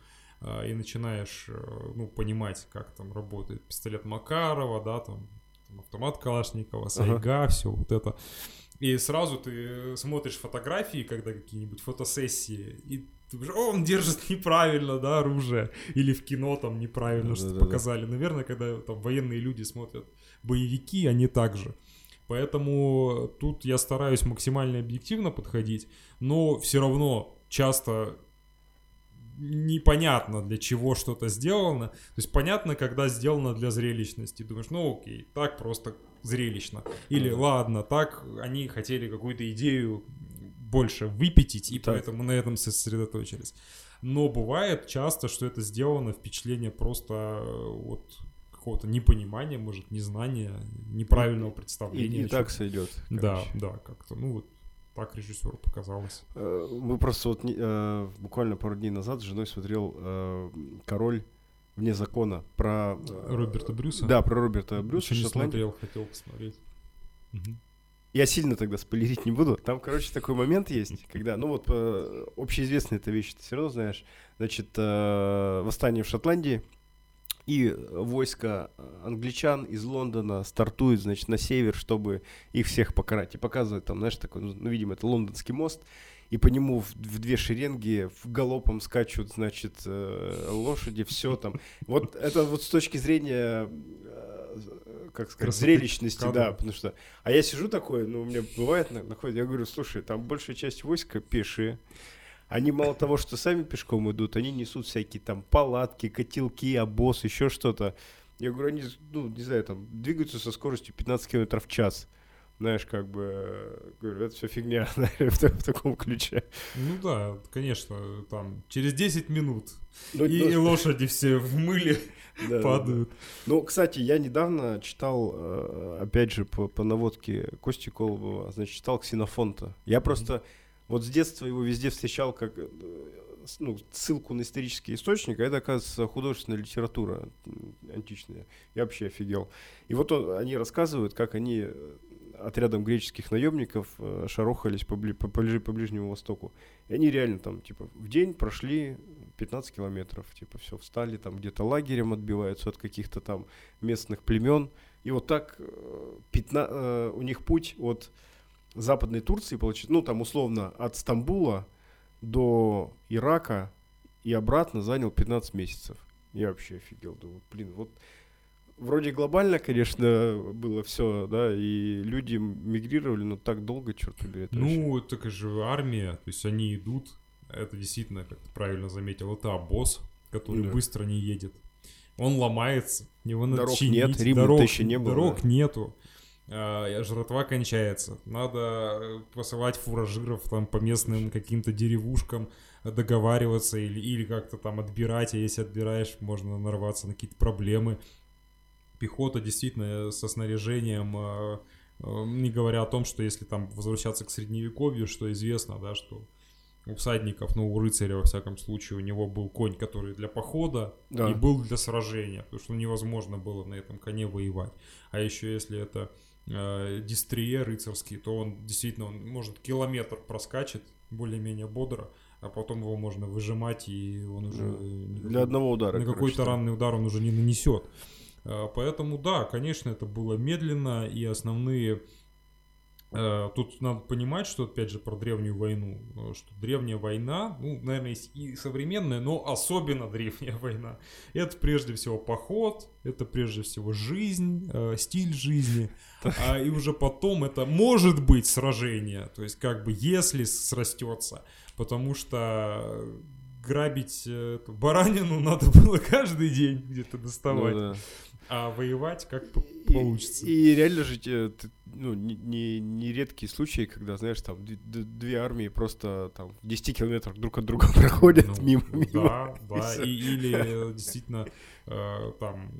а, и начинаешь э, ну, понимать, как там работает пистолет Макарова, да, там, там автомат Калашникова, Сайга, все вот это. И сразу ты смотришь фотографии, когда какие-нибудь фотосессии, и ты говоришь, о, он держит неправильно, да, оружие. Или в кино там неправильно что-то Да-да-да. показали. Наверное, когда там военные люди смотрят боевики, они так же. Поэтому тут я стараюсь максимально объективно подходить, но все равно часто непонятно, для чего что-то сделано. То есть понятно, когда сделано для зрелищности. Думаешь, ну окей, так просто зрелищно. Или ладно, так они хотели какую-то идею больше выпятить, и Так. поэтому на этом сосредоточились. Но бывает часто, что это сделано впечатление просто э, вот какого-то непонимания, может, незнания, неправильного И, представления. и о так сойдет. Да, да, как-то, ну вот так режиссеру показалось. Э, Мы просто вот э, буквально пару дней назад с женой смотрел э, «Король вне закона» про... Роберта Брюса? Да, про Роберта Брюса, Еще не смотрел, хотел посмотреть. Я сильно тогда спойлерить не буду. Там, короче, такой момент есть, когда, ну вот, общеизвестная эта вещь, ты все равно знаешь. Значит, восстание в Шотландии, и войско э, англичан из Лондона стартует, значит, на север, чтобы их всех покарать. И показывают там, знаешь, такой, ну, видимо, это лондонский мост, и по нему в, в две шеренги в галопом скачут, значит, э, лошади, все там. Вот это вот с точки зрения, э, как сказать, Красоты зрелищности, кадра. да, потому что... А я сижу такой, ну, у меня бывает, на- находит, я говорю, слушай, там большая часть войска пешие, они мало того, что сами пешком идут, они несут всякие там палатки, котелки, обоз, еще что-то. Я говорю, они, ну, не знаю, там, двигаются со скоростью 15 км в час. Знаешь, как бы, э, говорю, это все фигня в, в таком ключе. Ну да, конечно, там через 10 минут. Ну, и, ну, и лошади все в мыле да, да, падают. да. Ну, кстати, я недавно читал, э, опять же, по, по наводке Кости Колобова, значит, читал Ксенофонта. Я просто вот с детства его везде встречал как э, ну, ссылку на исторический источник, а это, оказывается, художественная литература античная. Я вообще офигел. И вот он- они рассказывают, как они э, отрядом греческих наемников э, шарохались по, бли- по, по ближ- по Ближнему Востоку. И они реально там, типа, в день прошли 15 километров, типа, все, встали, там где-то лагерем отбиваются от каких-то там местных племен. И вот так э, пятна- э, у них путь от Западной Турции, получается, ну, там, условно, от Стамбула до Ирака и обратно занял 15 месяцев. Я вообще офигел, думаю, блин, вот вроде глобально, конечно, было все, да, и люди мигрировали, но так долго, черт побери, это вообще- Ну, так же армия, то есть они идут, это действительно, как ты правильно заметил, это обоз, который Да. быстро не едет. Он ломается, его надо Дорог чинить, нет, Рима-то дорог, еще не было, Дорог да. нету, жратва кончается. Надо э, посылать фуражиров там по местным каким-то деревушкам, договариваться или, или как-то там отбирать, а если отбираешь, можно нарваться на какие-то проблемы. Пехота действительно со снаряжением, э, э, не говоря о том, что если там возвращаться к средневековью, что известно, да, что у всадников, ну, у рыцаря, во всяком случае, у него был конь, который для похода Да. и был для сражения, потому что невозможно было на этом коне воевать. А еще если это э, дистрие рыцарский, то он действительно он может километр проскачет более-менее бодро, а потом его можно выжимать, и он уже... Никакой- Для одного удара. на какой-то ранный удар он уже не нанесет. А, Поэтому да, конечно, это было медленно, и основные... э, Тут надо понимать, что, опять же, про древнюю войну, э, что древняя война, ну, наверное, есть и современная, но особенно древняя война. Это прежде всего поход, это прежде всего жизнь, э, стиль жизни, а, и уже потом это может быть сражение, то есть как бы если срастется, потому что грабить эту баранину надо было каждый день где-то Ну доставать, да. а воевать как п- И- получится. И, реально же, ты- ну, не, не, не редкие случаи, когда, знаешь, там две армии просто там в 10 километрах друг от друга проходят Ну, мимо, мимо. Да, да, и, или э, действительно э, там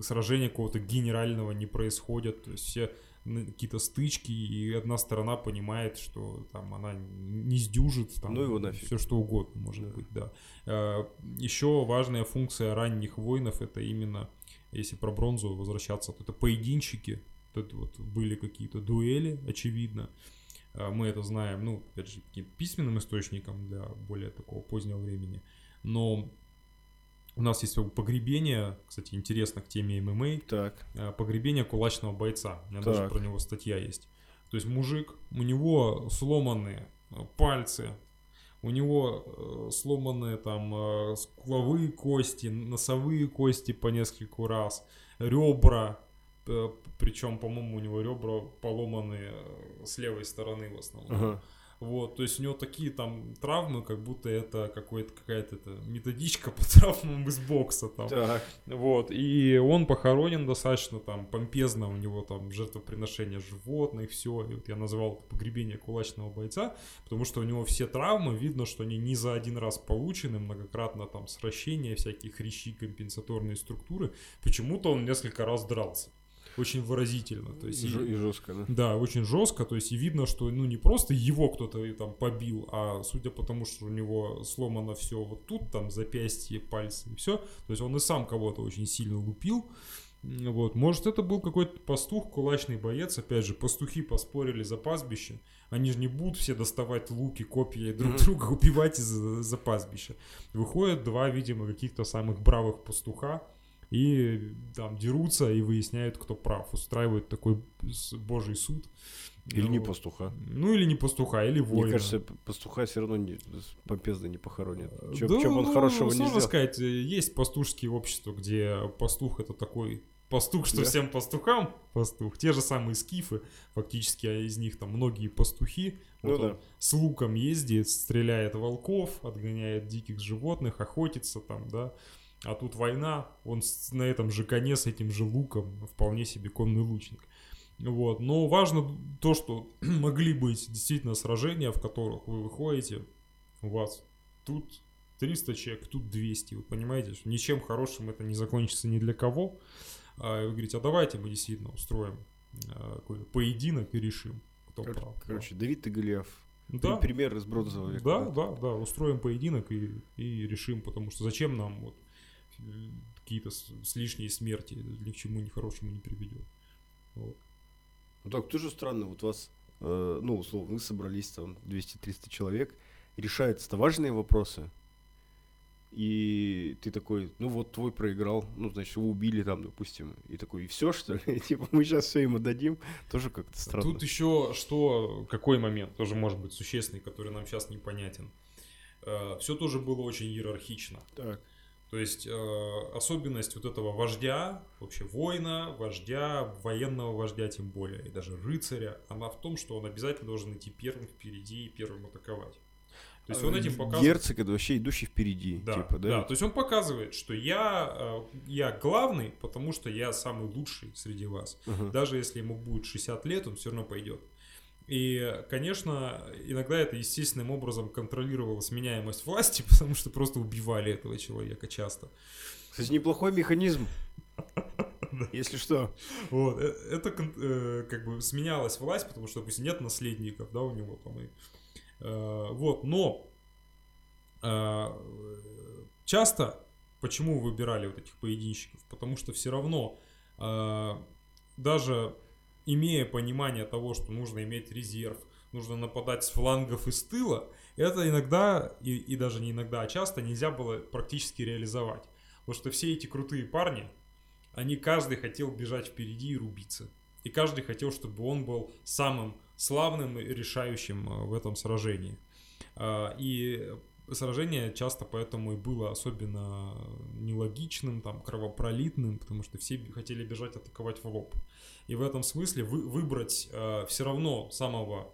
сражения какого-то генерального не происходят, то есть все какие-то стычки, и одна сторона понимает, что там она не сдюжит, там Ну его нафиг. все что угодно может Да. быть, да. Э, Еще важная функция ранних воинов это именно, если про бронзу возвращаться, то это поединчики, вот это вот были какие-то дуэли, очевидно. Э, Мы это знаем, ну, опять же, письменным источником для более такого позднего времени. Но у нас есть погребение, кстати, интересно к теме ММА, Так, э, погребение кулачного бойца. У меня даже Так. про него статья есть. То есть мужик, у него сломанные э, пальцы, у него э, сломанные там э, скуловые кости, носовые кости по нескольку раз, ребра, причем, по-моему, у него ребра поломанные э, с левой стороны в основном. ага. Вот, то есть у него такие там травмы, как будто это какой-то какая-то это методичка по травмам из бокса там. так, Вот, и он похоронен достаточно там помпезно, у него там жертвоприношение животных, все. И вот я назвал погребение кулачного бойца, потому что у него все травмы, видно, что они не за один раз получены, многократно там сращения, всякие хрящи, компенсаторные структуры. Почему-то он несколько раз дрался. Очень выразительно. То есть, и- и жестко, да. да, очень жестко, то есть и видно, что ну не просто его кто-то там побил, а судя по тому, что у него сломано все вот тут, там запястье, пальцы и все, то есть он и сам кого-то очень сильно лупил. Вот, может это был какой-то пастух, кулачный боец, опять же, пастухи поспорили за пастбище, они же не будут все доставать луки, копья и друг друга убивать из-за за пастбища. Выходят два, видимо, каких-то самых бравых пастуха, и там дерутся и выясняют, кто прав. Устраивают такой божий суд. Или не Ну, пастуха. Ну, или не пастуха, или воина. Мне кажется, пастуха все равно не, помпезно не похоронят. Э, Чё, да, он ну, хорошего не сделал. сказать. Э, Есть пастушские общества, где пастух это такой пастух, что Да. всем пастухам пастух. Те же самые скифы, фактически а из них там многие пастухи. Ну Вот да. с луком ездит, стреляет волков, отгоняет диких животных, охотится там, да. А тут война, он на этом же коне с этим же луком, вполне себе конный лучник. Вот. Но важно то, что могли быть действительно сражения, в которых вы выходите, у вас тут 300 человек, тут 200. Вы понимаете, что ничем хорошим это не закончится ни для кого. А вы говорите, а давайте мы действительно устроим а, какой-то поединок и решим, кто Кор- прав. Короче, Давид и Голиаф. Да, Пример из бронзового века. да, да, да, устроим поединок и, и решим, потому что зачем нам вот э, какие-то с, лишние смерти, ни к чему ни хорошему не приведет. Вот. Ну так тоже странно, вот вас, э, ну, условно, вы собрались там 200-300 человек, решаются-то важные вопросы, и ты такой, ну вот твой проиграл, ну, значит, его убили там, допустим, и такой, и все, что ли? Типа, мы сейчас все ему дадим, тоже как-то странно. Тут еще что, какой момент тоже может быть существенный, который нам сейчас непонятен. Все тоже было очень иерархично. Так. То есть э, особенность вот этого вождя, вообще воина, вождя, военного вождя тем более, и даже рыцаря, она в том, что он обязательно должен идти первым впереди и первым атаковать. То есть он этим показывает... Герцог это вообще идущий впереди, Да, типа, да? да, то есть он показывает, что я, э, я главный, потому что я самый лучший среди вас. Ага. Даже если ему будет 60 лет, он все равно пойдет. И, конечно, иногда это естественным образом контролировало сменяемость власти, потому что просто убивали этого человека часто. Кстати, неплохой механизм, если что. Вот, э, это э, как бы сменялась власть, потому что, допустим, нет наследников, да, у него там и... э, Вот, но э, часто почему выбирали вот этих поединщиков? Потому что все равно э, даже имея понимание того, что нужно иметь резерв, нужно нападать с флангов и с тыла, это иногда, и, и даже не иногда, а часто нельзя было практически реализовать. Потому что все эти крутые парни, они каждый хотел бежать впереди и рубиться. И каждый хотел, чтобы он был самым славным и решающим э, в этом сражении. А, И сражение часто поэтому и было особенно нелогичным, там, кровопролитным, потому что все хотели бежать атаковать в лоб. И в этом смысле вы, выбрать все равно самого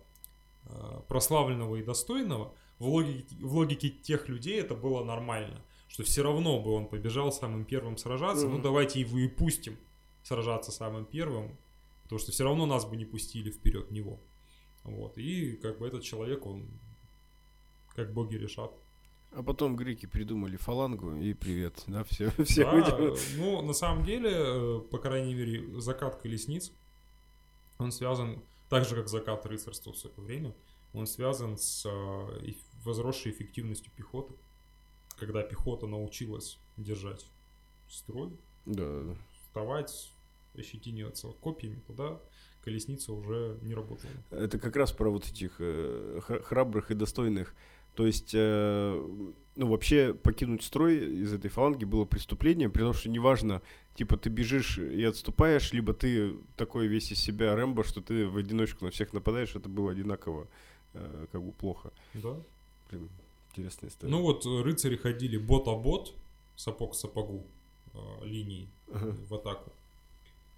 э, прославленного и достойного в логике, в логике тех людей это было нормально. Что все равно бы он побежал самым первым сражаться, ну Мгм. давайте его и пустим сражаться самым первым, потому что все равно нас бы не пустили вперед него. Вот. И как бы этот человек, он как боги решат. А потом греки придумали фалангу, и привет, да, все, все Да, выйдем. ну, на самом деле, э, по крайней мере, закат колесниц, он связан, так же, как закат рыцарства в свое время, он связан с э, возросшей эффективностью пехоты. Когда пехота научилась держать строй, Да, да. вставать, ощетиниваться копьями, тогда колесница уже не работала. Это как раз про вот этих э, храбрых и достойных. То есть, э, ну, вообще покинуть строй из этой фаланги было преступлением, при том, что неважно, типа, ты бежишь и отступаешь, либо ты такой весь из себя Рэмбо, что ты в одиночку на всех нападаешь, это было одинаково, э, как бы плохо. Да? Блин, интересная история. Ну вот э, рыцари ходили бот о бот, сапог к сапогу э, линии Ага. в атаку.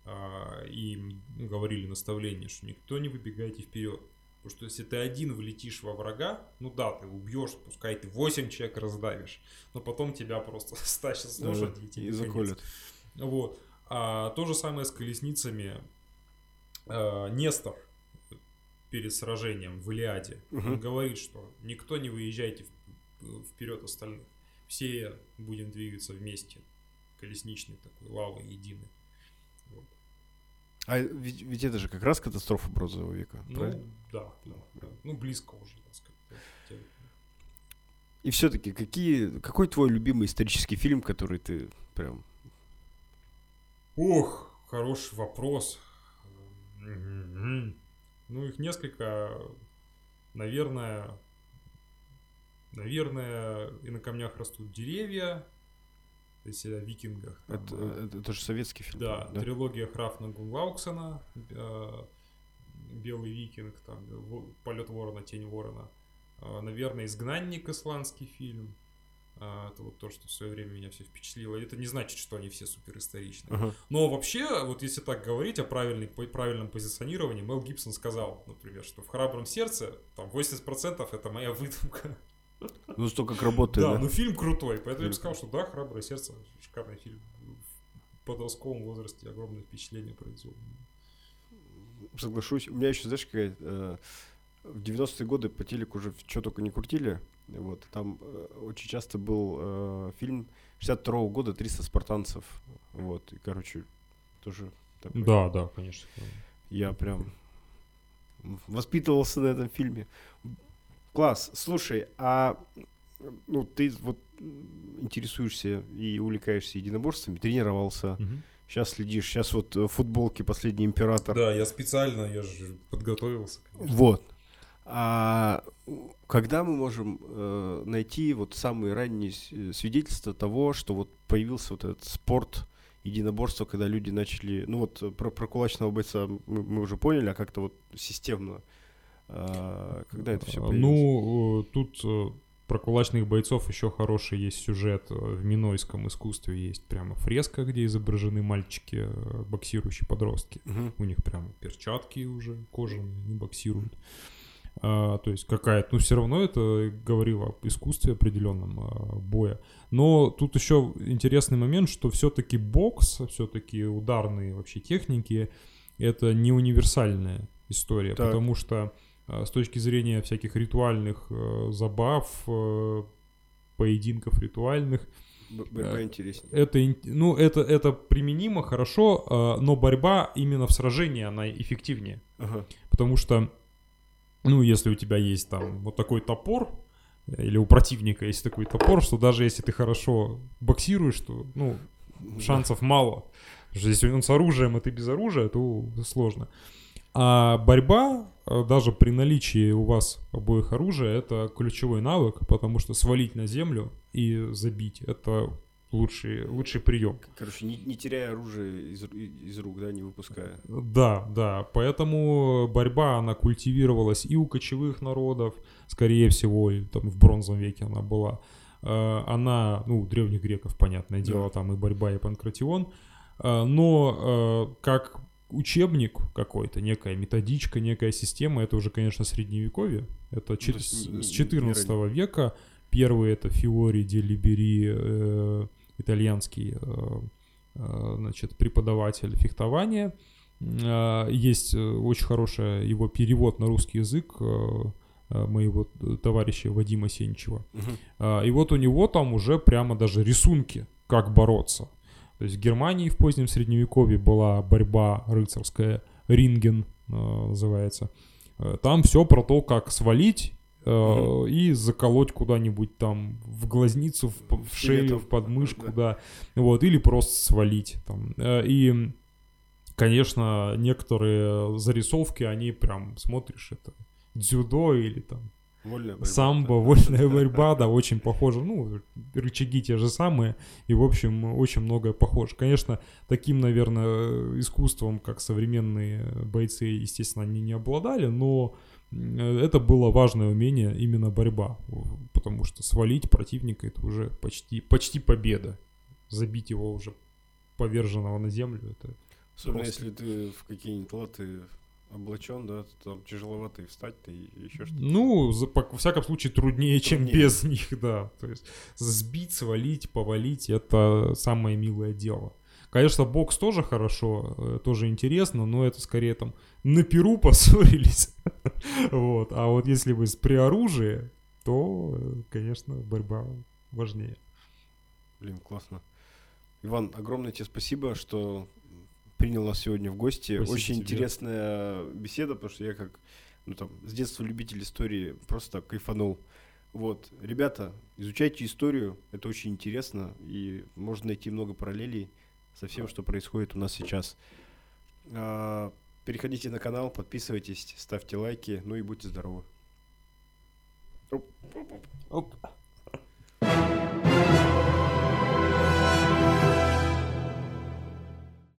А, И говорили наставление, что никто не выбегайте вперед. Потому что если ты один влетишь во врага, ну да, ты убьешь, пускай ты 8 человек раздавишь, но потом тебя просто стащат с лошади и и заколят. Вот. А то же самое с колесницами. А, Нестор перед сражением в Илиаде, он Мгм. говорит, что никто не выезжайте вперед остальных. Все будем двигаться вместе. Колесничный такой, лава единый. А ведь, ведь это же как раз катастрофа бронзового века, Ну, правильно? да, да, да. Ну, близко уже, так сказать. И все-таки, какие, какой твой любимый исторический фильм, который ты прям... Ох, хороший вопрос. Мгм. Ну, их несколько. Наверное, наверное, и на камнях растут деревья. Есть о викингах. там, Это, э, это, это же советский фильм. да, по-моему, трилогия Храфна Гунлауксена, э, Белый викинг, там, Во- Полет ворона, Тень ворона. Э, Наверное, Изгнанник, исландский фильм. А, Это вот то, что в свое время меня все впечатлило. Это не значит, что они все суперисторичные. Ага. Но вообще, вот если так говорить о правильной, по- правильном позиционировании, Мел Гибсон сказал, например, что в «Храбром сердце» там 80% это моя выдумка. Ну, что как работает, Да, да? ну фильм крутой, поэтому я бы сказал, что да, «Храброе сердце» шикарный фильм. В подростковом возрасте огромное впечатление произвел. Соглашусь. У меня еще, знаешь, какая э, в 90-е годы по телеку уже что только не крутили. Вот, там э, очень часто был э, фильм 62 года «300 спартанцев». Вот, и, короче, тоже такой. Да, да, конечно. Я прям воспитывался на этом фильме. Класс. Слушай, а ну, ты вот интересуешься и увлекаешься единоборствами, тренировался, Мгм. сейчас следишь, сейчас вот э, футболки «Последний император». Да, я специально, я же подготовился. Вот. А когда мы можем э, найти вот самые ранние э, свидетельства того, что вот появился вот этот спорт единоборства, когда люди начали, ну вот э, про, про кулачного бойца мы, мы уже поняли, а как-то вот системно, когда это все А, появилось? Ну, э, тут э, про кулачных бойцов еще хороший есть сюжет. э, В минойском искусстве есть прямо фреска, где изображены мальчики, боксирующие подростки. Мгм. У них прямо перчатки уже кожаные, они боксируют. А, то есть какая-то, ну все равно это говорило об искусстве определенном а, боя. Но тут еще интересный момент, что все-таки бокс, все-таки ударные вообще техники, это не универсальная история, Так. потому что а, с точки зрения всяких ритуальных э, забав, э, поединков ритуальных, борьба э, интереснее. это, ну, это, это применимо хорошо, а, но борьба именно в сражении, она эффективнее. Ага. Потому что, ну, если у тебя есть там вот такой топор, или у противника есть такой топор, что даже если ты хорошо боксируешь, то, ну, шансов мало. Потому что если он с оружием, а ты без оружия, то сложно. А борьба, э, даже при наличии у вас обоих оружия, это ключевой навык, потому что свалить на землю и забить — это лучший, лучший прием. Короче, не, не теряя оружие из, из рук, да, не выпуская. Да, да, поэтому борьба, она культивировалась и у кочевых народов, скорее всего, и там в бронзовом веке она была. Э, Она, ну, у древних греков, понятное дело, Да. там и борьба, и панкратион. Э, Но как учебник какой-то, некая методичка, некая система, это уже, конечно, средневековье. Это Ну, с не- с не 14 века. Первый это Фиори де Либери, э, итальянский э, э, значит, преподаватель фехтования. Э, Есть э, очень хороший его перевод на русский язык э, э, моего товарища Вадима Сенчева. А, И вот у него там уже прямо даже рисунки, как бороться. То есть в Германии в позднем средневековье была борьба рыцарская, ринген э, называется. Э, Там все про то, как свалить Мгм. и заколоть куда-нибудь там в глазницу, в, в шею, в подмышку, Да. да. Вот, или просто свалить там. И, конечно, некоторые зарисовки, они прям, смотришь, это дзюдо или там Вольная борьба. Самбо, Да. вольная борьба, да, очень похоже. Ну, рычаги те же самые, и, в общем, очень многое похоже. Конечно, таким, наверное, искусством, как современные бойцы, естественно, они не обладали, но это было важное умение, именно борьба. Потому что свалить противника это уже почти, почти победа. Забить его уже поверженного на землю, это Особенно просто. если ты в какие-нибудь латы облачен, да, там тяжеловато и встать-то, и еще что-то. Ну, за- по- во всяком случае, труднее, чем Труднее. без них, да. То есть сбить, свалить, повалить — это самое милое дело. Конечно, бокс тоже хорошо, э, тоже интересно, но это скорее там на перу поссорились. Вот. А вот если вы при оружии, то, э, конечно, борьба важнее. Блин, классно. Иван, огромное тебе спасибо, что принял нас сегодня в гости. Спасибо Очень тебе. интересная беседа, потому что я как, ну там, с детства любитель истории просто кайфанул. Вот, ребята, изучайте историю, это очень интересно, и можно найти много параллелей со всем, что происходит у нас сейчас. А, Переходите на канал, подписывайтесь, ставьте лайки, ну и будьте здоровы. Оп.